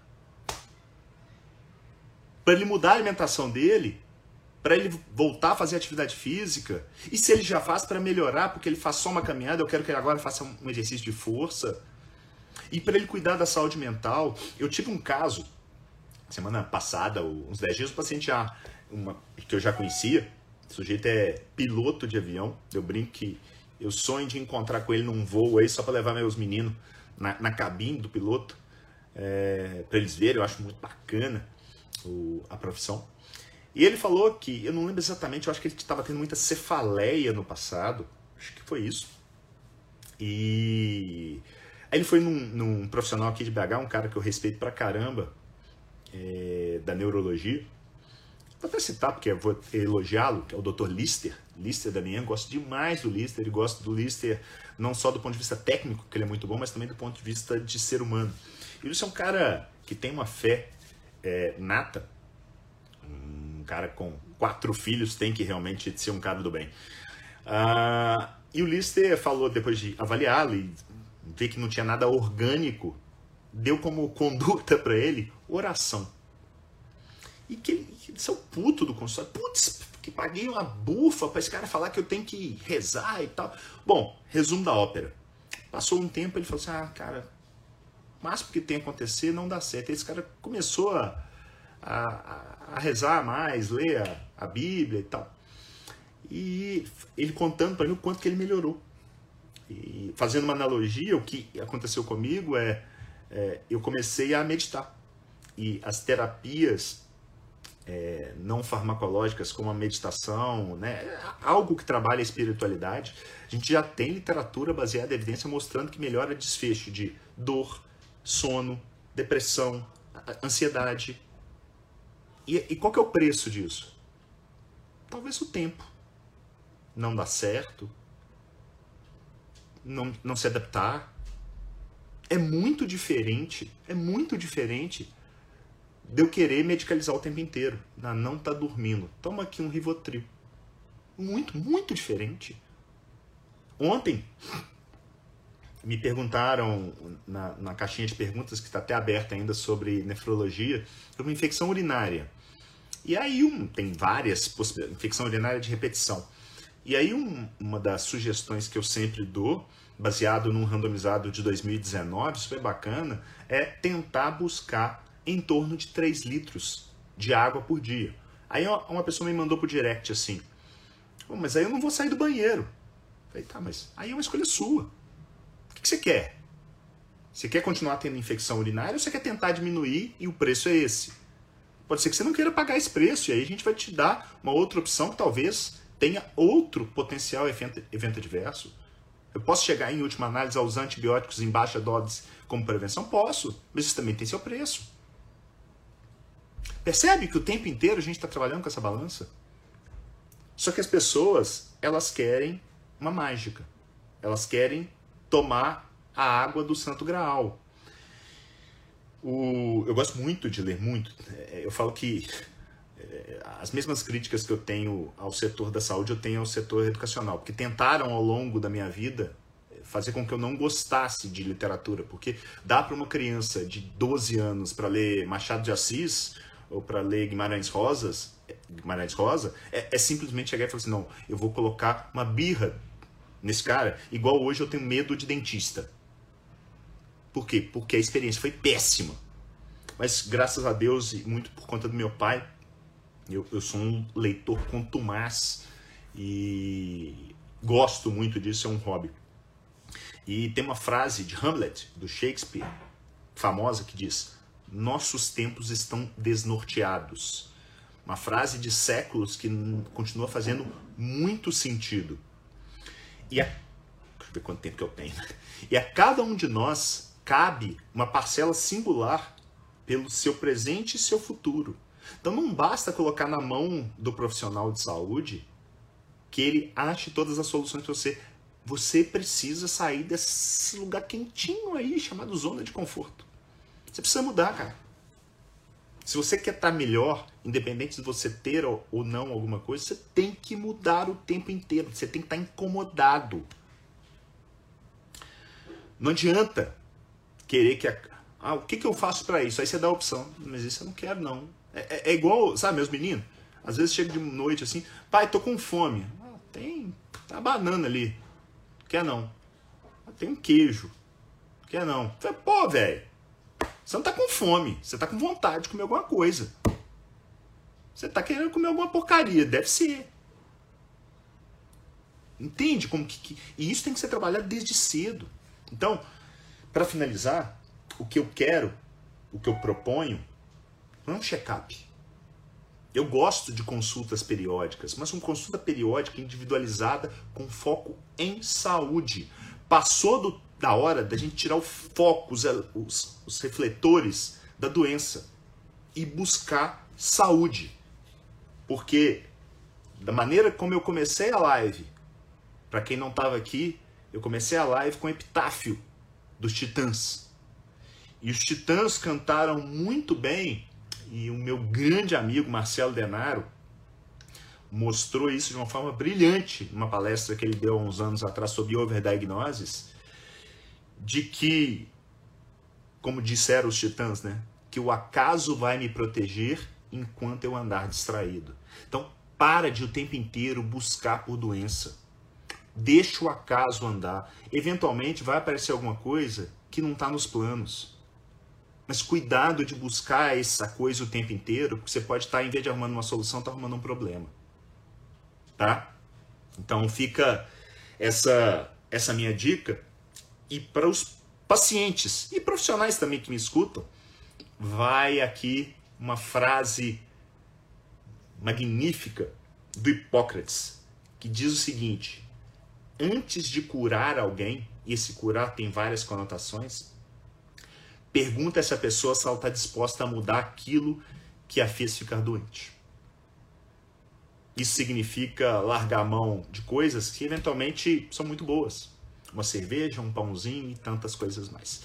Para ele mudar a alimentação dele, para ele voltar a fazer atividade física. E se ele já faz para melhorar, porque ele faz só uma caminhada, eu quero que ele agora faça um exercício de força e para ele cuidar da saúde mental, eu tive um caso semana passada, uns 10 dias, o paciente já, uma, que eu já conhecia, o sujeito é piloto de avião, eu brinco que eu sonho de encontrar com ele num voo aí só para levar meus meninos na, na cabine do piloto, é, para eles verem, eu acho muito bacana o, a profissão. E ele falou que, eu não lembro exatamente, eu acho que ele estava tendo muita cefaleia no passado, acho que foi isso. E aí ele foi num, num profissional aqui de BH, um cara que eu respeito pra caramba, é, da neurologia. Vou até citar, porque eu vou elogiá-lo, que é o Dr. Lister. Lister da minha, gosto demais do Lister, e gosto do Lister não só do ponto de vista técnico, que ele é muito bom, mas também do ponto de vista de ser humano. E ele é um cara que tem uma fé é, nata, um cara com quatro filhos tem que realmente ser um cara do bem. Uh, e o Lister falou, depois de avaliá-lo e ver que não tinha nada orgânico, deu como conduta para ele oração. E que ele, isso é o puto do consultório. Putz, que paguei uma bufa para esse cara falar que eu tenho que rezar e tal. Bom, resumo da ópera. Passou um tempo, ele falou assim: ah, cara, o máximo que tem a acontecer não dá certo. E esse cara começou a, a, a rezar mais, ler a, a Bíblia e tal. E ele contando para mim o quanto que ele melhorou. E fazendo uma analogia, o que aconteceu comigo é, é eu comecei a meditar. E as terapias é, não farmacológicas como a meditação, né, algo que trabalha a espiritualidade, a gente já tem literatura baseada em evidência mostrando que melhora desfecho de dor, sono, depressão, ansiedade. E, e qual que é o preço disso? Talvez o tempo. Não dá certo, não, não se adaptar. É muito diferente, é muito diferente de eu querer medicalizar o tempo inteiro. Não tá dormindo. Toma aqui um Rivotril. Muito, muito diferente. Ontem me perguntaram na, na caixinha de perguntas que está até aberta ainda sobre nefrologia, sobre infecção urinária. E aí um, tem várias possibilidades, infecção urinária de repetição. E aí um, uma das sugestões que eu sempre dou, baseado num randomizado de 2019, super bacana, é tentar buscar em torno de 3 litros de água por dia. Aí uma pessoa me mandou pro direct assim, mas aí eu não vou sair do banheiro. Eu falei, tá, mas aí é uma escolha sua. O que você quer? Você quer continuar tendo infecção urinária ou você quer tentar diminuir e o preço é esse? Pode ser que você não queira pagar esse preço e aí a gente vai te dar uma outra opção que talvez tenha outro potencial evento, evento adverso. Eu posso chegar, em última análise, aos antibióticos em baixa dose como prevenção? Posso, mas isso também tem seu preço. Percebe que o tempo inteiro a gente está trabalhando com essa balança? Só que as pessoas, elas querem uma mágica. Elas querem tomar a água do Santo Graal. O, eu gosto muito de ler, muito. É, eu falo que as mesmas críticas que eu tenho ao setor da saúde, eu tenho ao setor educacional, porque tentaram ao longo da minha vida fazer com que eu não gostasse de literatura, porque dá para uma criança de 12 anos para ler Machado de Assis ou para ler Guimarães Rosas, Guimarães Rosa, é, é simplesmente chegar e falar assim, não, eu vou colocar uma birra nesse cara, igual hoje eu tenho medo de dentista. Por quê? Porque a experiência foi péssima. Mas graças a Deus e muito por conta do meu pai, eu, eu sou um leitor contumaz e gosto muito disso, é um hobby. E tem uma frase de Hamlet, do Shakespeare, famosa, que diz: Nossos tempos estão desnorteados. Uma frase de séculos que continua fazendo muito sentido. E a, deixa eu ver quanto tempo que eu tenho. E a cada um de nós cabe uma parcela singular pelo seu presente e seu futuro. Então não basta colocar na mão do profissional de saúde que ele ache todas as soluções para você. Você precisa sair desse lugar quentinho aí, chamado zona de conforto. Você precisa mudar, cara. Se você quer estar melhor, independente de você ter ou não alguma coisa, você tem que mudar o tempo inteiro. Você tem que estar incomodado. Não adianta querer que. A... Ah, o que, que eu faço para isso? Aí você dá a opção. Mas isso eu não quero, não. É, é, é, igual, sabe, meus meninos? Às vezes chega de noite assim, pai, tô com fome. Ah, tem, tá banana ali. Quer não? Ah, tem um queijo. Quer não? Pô, velho, Você não tá com fome, você tá com vontade de comer alguma coisa. Você tá querendo comer alguma porcaria, deve ser. Entende como que, que... E isso tem que ser trabalhado desde cedo. Então, para finalizar, o que eu quero, o que eu proponho, não é um check-up. Eu gosto de consultas periódicas, mas uma consulta periódica individualizada com foco em saúde. Passou do, da hora da gente tirar o foco, os, os, os refletores da doença e buscar saúde. Porque da maneira como eu comecei a live, para quem não estava aqui, eu comecei a live com o epitáfio dos Titãs. E os Titãs cantaram muito bem, e o meu grande amigo Marcelo Denaro mostrou isso de uma forma brilhante numa palestra que ele deu há uns anos atrás sobre overdiagnosis, de que, como disseram os Titãs, né, que o acaso vai me proteger enquanto eu andar distraído. Então, para de o tempo inteiro buscar por doença. Deixa o acaso andar. Eventualmente vai aparecer alguma coisa que não está nos planos. Mas cuidado de buscar essa coisa o tempo inteiro, porque você pode estar, tá, em vez de arrumando uma solução, está arrumando um problema. Tá? Então fica essa, essa minha dica. E para os pacientes e profissionais também que me escutam, vai aqui uma frase magnífica do Hipócrates, que diz o seguinte: antes de curar alguém, e esse curar tem várias conotações, pergunta essa pessoa se ela está disposta a mudar aquilo que a fez ficar doente. Isso significa largar a mão de coisas que eventualmente são muito boas. Uma cerveja, um pãozinho e tantas coisas mais.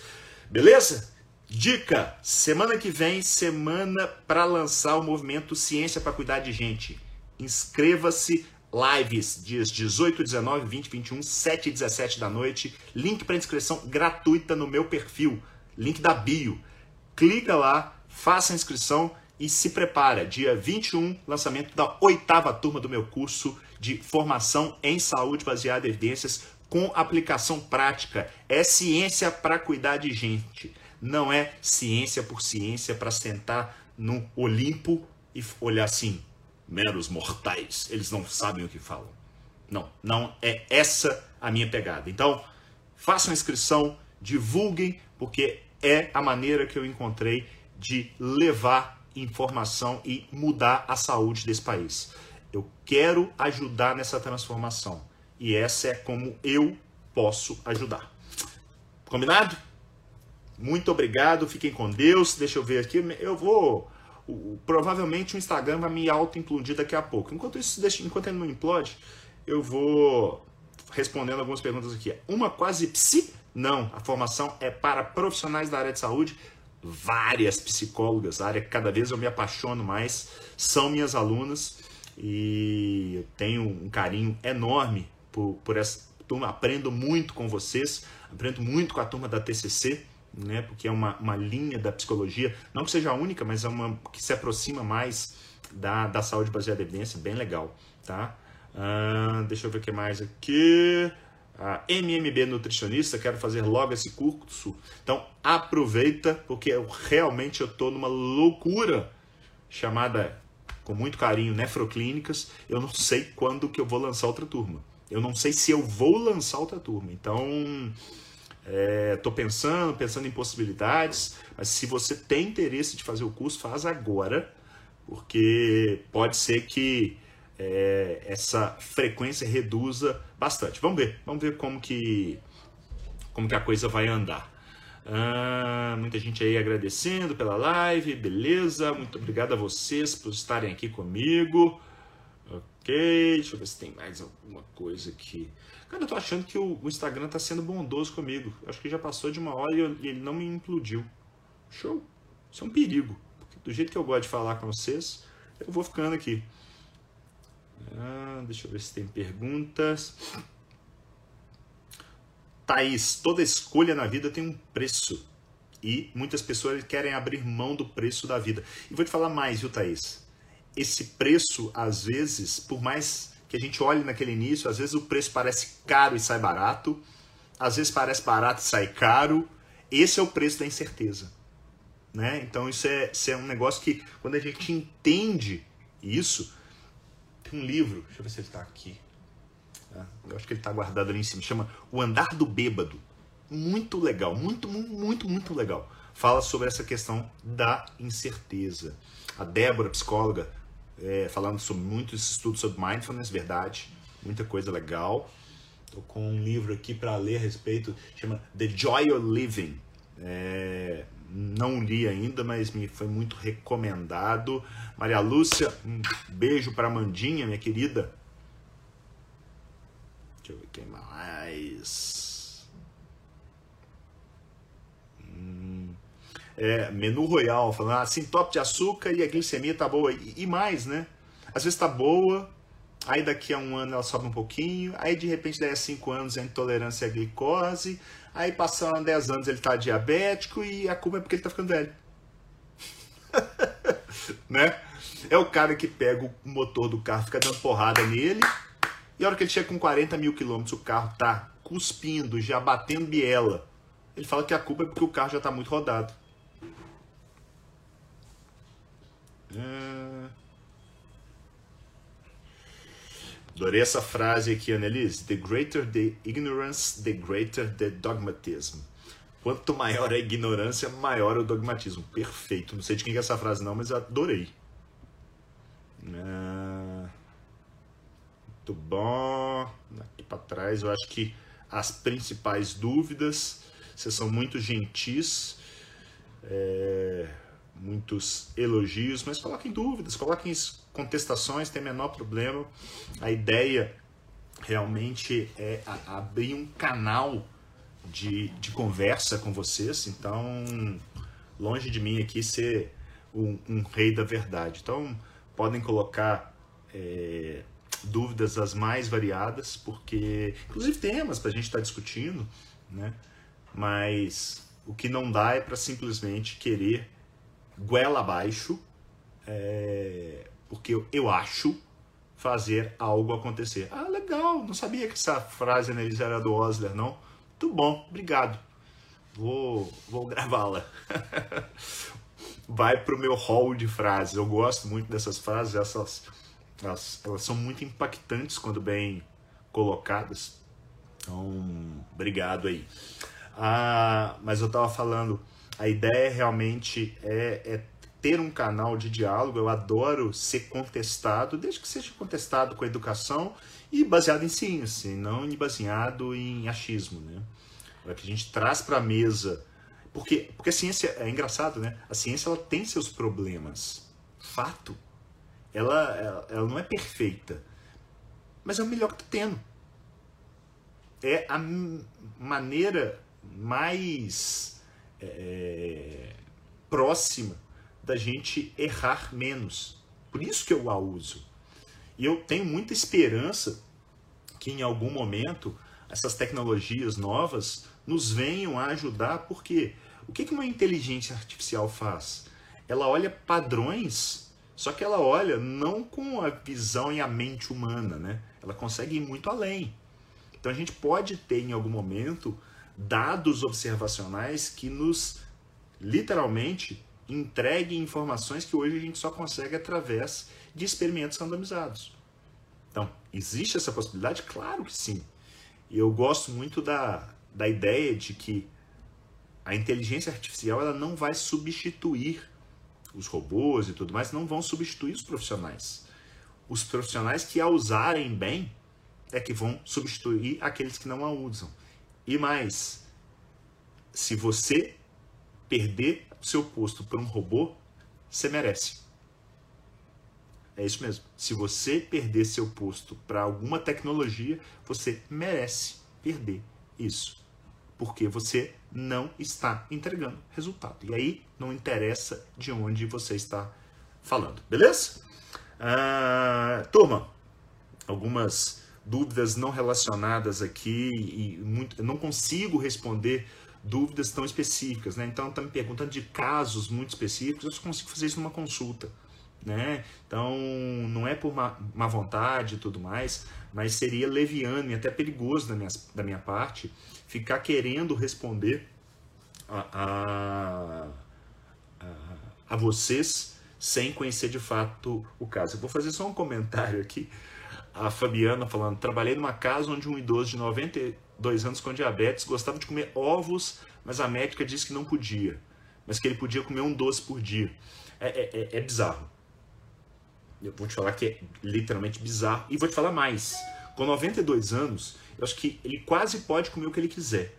Beleza? Dica: semana que vem, semana para lançar o movimento Ciência para Cuidar de Gente. Inscreva-se, lives dias 18, 19, 20, 21, 7 e 17 da noite. Link para inscrição gratuita no meu perfil, link da bio. Clica lá, faça a inscrição e se prepara. Dia 21, lançamento da oitava turma do meu curso de formação em saúde baseada em evidências com aplicação prática. É ciência para cuidar de gente não é ciência por ciência para sentar no Olimpo e olhar assim, meros mortais, eles não sabem o que falam. Não, não é essa a minha pegada. Então, façam inscrição, divulguem, porque é a maneira que eu encontrei de levar informação e mudar a saúde desse país. Eu quero ajudar nessa transformação e essa é como eu posso ajudar. Combinado? Muito obrigado, fiquem com Deus. Deixa eu ver aqui. Eu vou. Provavelmente o Instagram vai me auto-implodir daqui a pouco. Enquanto isso, enquanto ele não implode, eu vou respondendo algumas perguntas aqui. Uma quase psi? Não, a formação é para profissionais da área de saúde. Várias psicólogas, área que cada vez eu me apaixono mais, são minhas alunas e eu tenho um carinho enorme por, por essa turma. Aprendo muito com vocês, aprendo muito com a turma da TCC né? Porque é uma, uma linha da psicologia, não que seja a única, mas é uma que se aproxima mais da, da saúde baseada em evidência, bem legal, tá? Uh, deixa eu ver o que mais aqui. Uh, MMB Nutricionista, quero fazer logo esse curso. Então aproveita, porque eu realmente eu tô numa loucura chamada com muito carinho Nefroclínicas. Eu não sei quando que eu vou lançar outra turma. Eu não sei se eu vou lançar outra turma. Então, Estou é, pensando, pensando em possibilidades, mas se você tem interesse de fazer o curso, faz agora, porque pode ser que é, essa frequência reduza bastante. Vamos ver, vamos ver como que, como que a coisa vai andar. Ah, muita gente aí agradecendo pela live, beleza? Muito obrigado a vocês por estarem aqui comigo. Ok, deixa eu ver se tem mais alguma coisa aqui. Cara, eu tô achando que o, Instagram tá sendo bondoso comigo. Acho que já passou de uma hora e, eu, e ele não me implodiu. Show! Isso é um perigo. Porque do jeito que eu gosto de falar com vocês, eu vou ficando aqui. Ah, deixa eu ver se tem perguntas. Thaís, toda escolha na vida tem um preço. E muitas pessoas querem abrir mão do preço da vida. E vou te falar mais, viu, Thaís? Esse preço, às vezes, por mais que a gente olha naquele início, às vezes o preço parece caro e sai barato, às vezes parece barato e sai caro. Esse é o preço da incerteza. Né? Então isso é, isso é um negócio que quando a gente entende isso, tem um livro, deixa eu ver se ele está aqui. Ah, eu acho que ele está guardado ali em cima, chama O Andar do Bêbado. Muito legal, muito, muito, muito legal. Fala sobre essa questão da incerteza. A Débora, psicóloga, é, falando sobre muitos estudos sobre mindfulness, verdade, muita coisa legal. Estou com um livro aqui para ler a respeito, chama The Joy of Living. É, não li ainda, mas me foi muito recomendado. Maria Lúcia, um beijo para Mandinha, minha querida. Deixa eu ver quem mais. É, menu royal, falando assim, top de açúcar e a glicemia tá boa. E, e mais, né? Às vezes tá boa, aí daqui a um ano ela sobe um pouquinho, aí de repente daí a cinco anos é intolerância à glicose, Aí passando 10 anos ele tá diabético e a culpa é porque ele tá ficando velho. (laughs) né? É o cara que pega o motor do carro, fica dando porrada nele, e a hora que ele chega com 40 mil quilômetros, o carro tá cuspindo, já batendo biela. Ele fala que a culpa é porque o carro já tá muito rodado. Adorei essa frase aqui, Annelise. The greater the ignorance, the greater the dogmatism. Quanto maior a ignorância, maior o dogmatismo. Perfeito. Não sei de quem é essa frase não, mas adorei. Ah, muito bom. Aqui para trás, eu acho que as principais dúvidas. Vocês são muito gentis. É, muitos elogios, mas coloquem dúvidas, coloquem contestações, tem menor problema. A ideia realmente é abrir um canal de, de conversa com vocês, então longe de mim aqui ser um, um rei da verdade. Então podem colocar é, dúvidas as mais variadas, porque inclusive temas para a gente estar tá discutindo, né? Mas o que não dá é para simplesmente querer goela abaixo é, porque eu, eu acho fazer algo acontecer. Ah, legal, não sabia que essa frase Annelise era do Osler, não? Muito bom, obrigado. Vou, vou (laughs) gravá-la. Vai pro meu hall de frases. Eu gosto muito dessas frases, essas, elas, elas são muito impactantes quando bem colocadas. Então, obrigado aí. Ah, mas eu estava falando, a ideia realmente é, é ter um canal de diálogo, eu adoro ser contestado, desde que seja contestado com educação e baseado em ciência, não baseado em achismo, né? Para que a gente traz para a mesa, porque porque a ciência é engraçado, né? A ciência ela tem seus problemas, fato. Ela ela, ela não é perfeita, mas é o melhor que tá tendo. É a maneira mais é, próxima da gente errar menos. Por isso que eu a uso. E eu tenho muita esperança que em algum momento essas tecnologias novas nos venham a ajudar, porque o que uma inteligência artificial faz? Ela olha padrões, só que ela olha não com a visão e a mente humana, né? Ela consegue ir muito além. Então a gente pode ter em algum momento dados observacionais que nos literalmente entregue informações que hoje a gente só consegue através de experimentos randomizados. Então, existe essa possibilidade? Claro que sim. E eu gosto muito da, da ideia de que a inteligência artificial ela não vai substituir os robôs e tudo mais, não vão substituir os profissionais. Os profissionais que a usarem bem é que vão substituir aqueles que não a usam. E mais, se você perder seu posto para um robô, você merece. É isso mesmo. Se você perder seu posto para alguma tecnologia, você merece perder isso. Porque você não está entregando resultado. E aí não interessa de onde você está falando. Beleza? Ah, turma, algumas dúvidas não relacionadas aqui e muito, não consigo responder dúvidas tão específicas, né? Então, está me perguntando de casos muito específicos, eu só consigo fazer isso numa consulta, né? Então, não é por má, má vontade e tudo mais, mas seria leviano e até perigoso da minha, da minha parte ficar querendo responder a, a, a, a vocês sem conhecer de fato o caso. Eu vou fazer só um comentário aqui. A Fabiana falando: trabalhei numa casa onde um idoso de 92 anos com diabetes gostava de comer ovos, mas a médica disse que não podia, mas que ele podia comer um doce por dia. É, é, é, é bizarro. Eu vou te falar que é literalmente bizarro. E vou te falar mais. Com 92 anos, eu acho que ele quase pode comer o que ele quiser.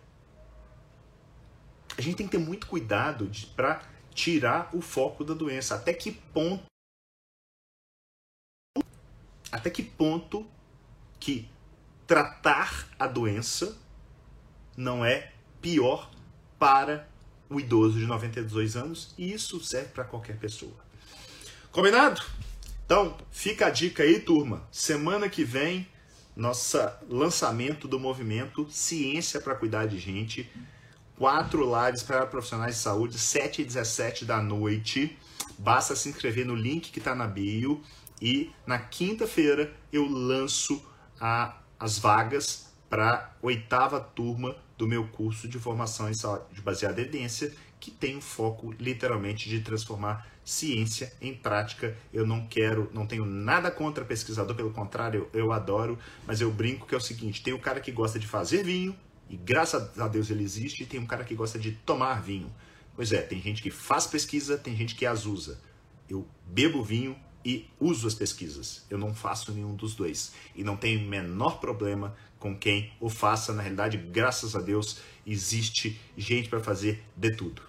A gente tem que ter muito cuidado para tirar o foco da doença. Até que ponto até que ponto que tratar a doença não é pior para o idoso de 92 anos e isso serve para qualquer pessoa. Combinado? Então, fica a dica aí, turma. Semana que vem, nosso lançamento do movimento Ciência para Cuidar de Gente. Quatro lives para profissionais de saúde, 7 e 17 da noite. Basta se inscrever no link que está na bio. E na quinta-feira eu lanço a, as vagas para oitava turma do meu curso de formação em saúde baseada em evidência, que tem o foco literalmente de transformar ciência em prática. Eu não quero, não tenho nada contra pesquisador, pelo contrário, eu, eu adoro, mas eu brinco que é o seguinte: tem o cara que gosta de fazer vinho, e graças a Deus ele existe, e tem um cara que gosta de tomar vinho. Pois é, tem gente que faz pesquisa, tem gente que as usa. Eu bebo vinho e uso as pesquisas. Eu não faço nenhum dos dois. E não tenho menor problema com quem o faça. Na realidade, graças a Deus, existe gente para fazer de tudo.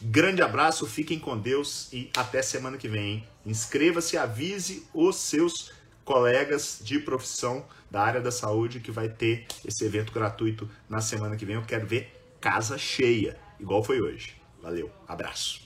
Grande abraço, fiquem com Deus e até semana que vem. Inscreva-se, avise os seus colegas de profissão da área da saúde que vai ter esse evento gratuito na semana que vem. Eu quero ver casa cheia, igual foi hoje. Valeu, abraço.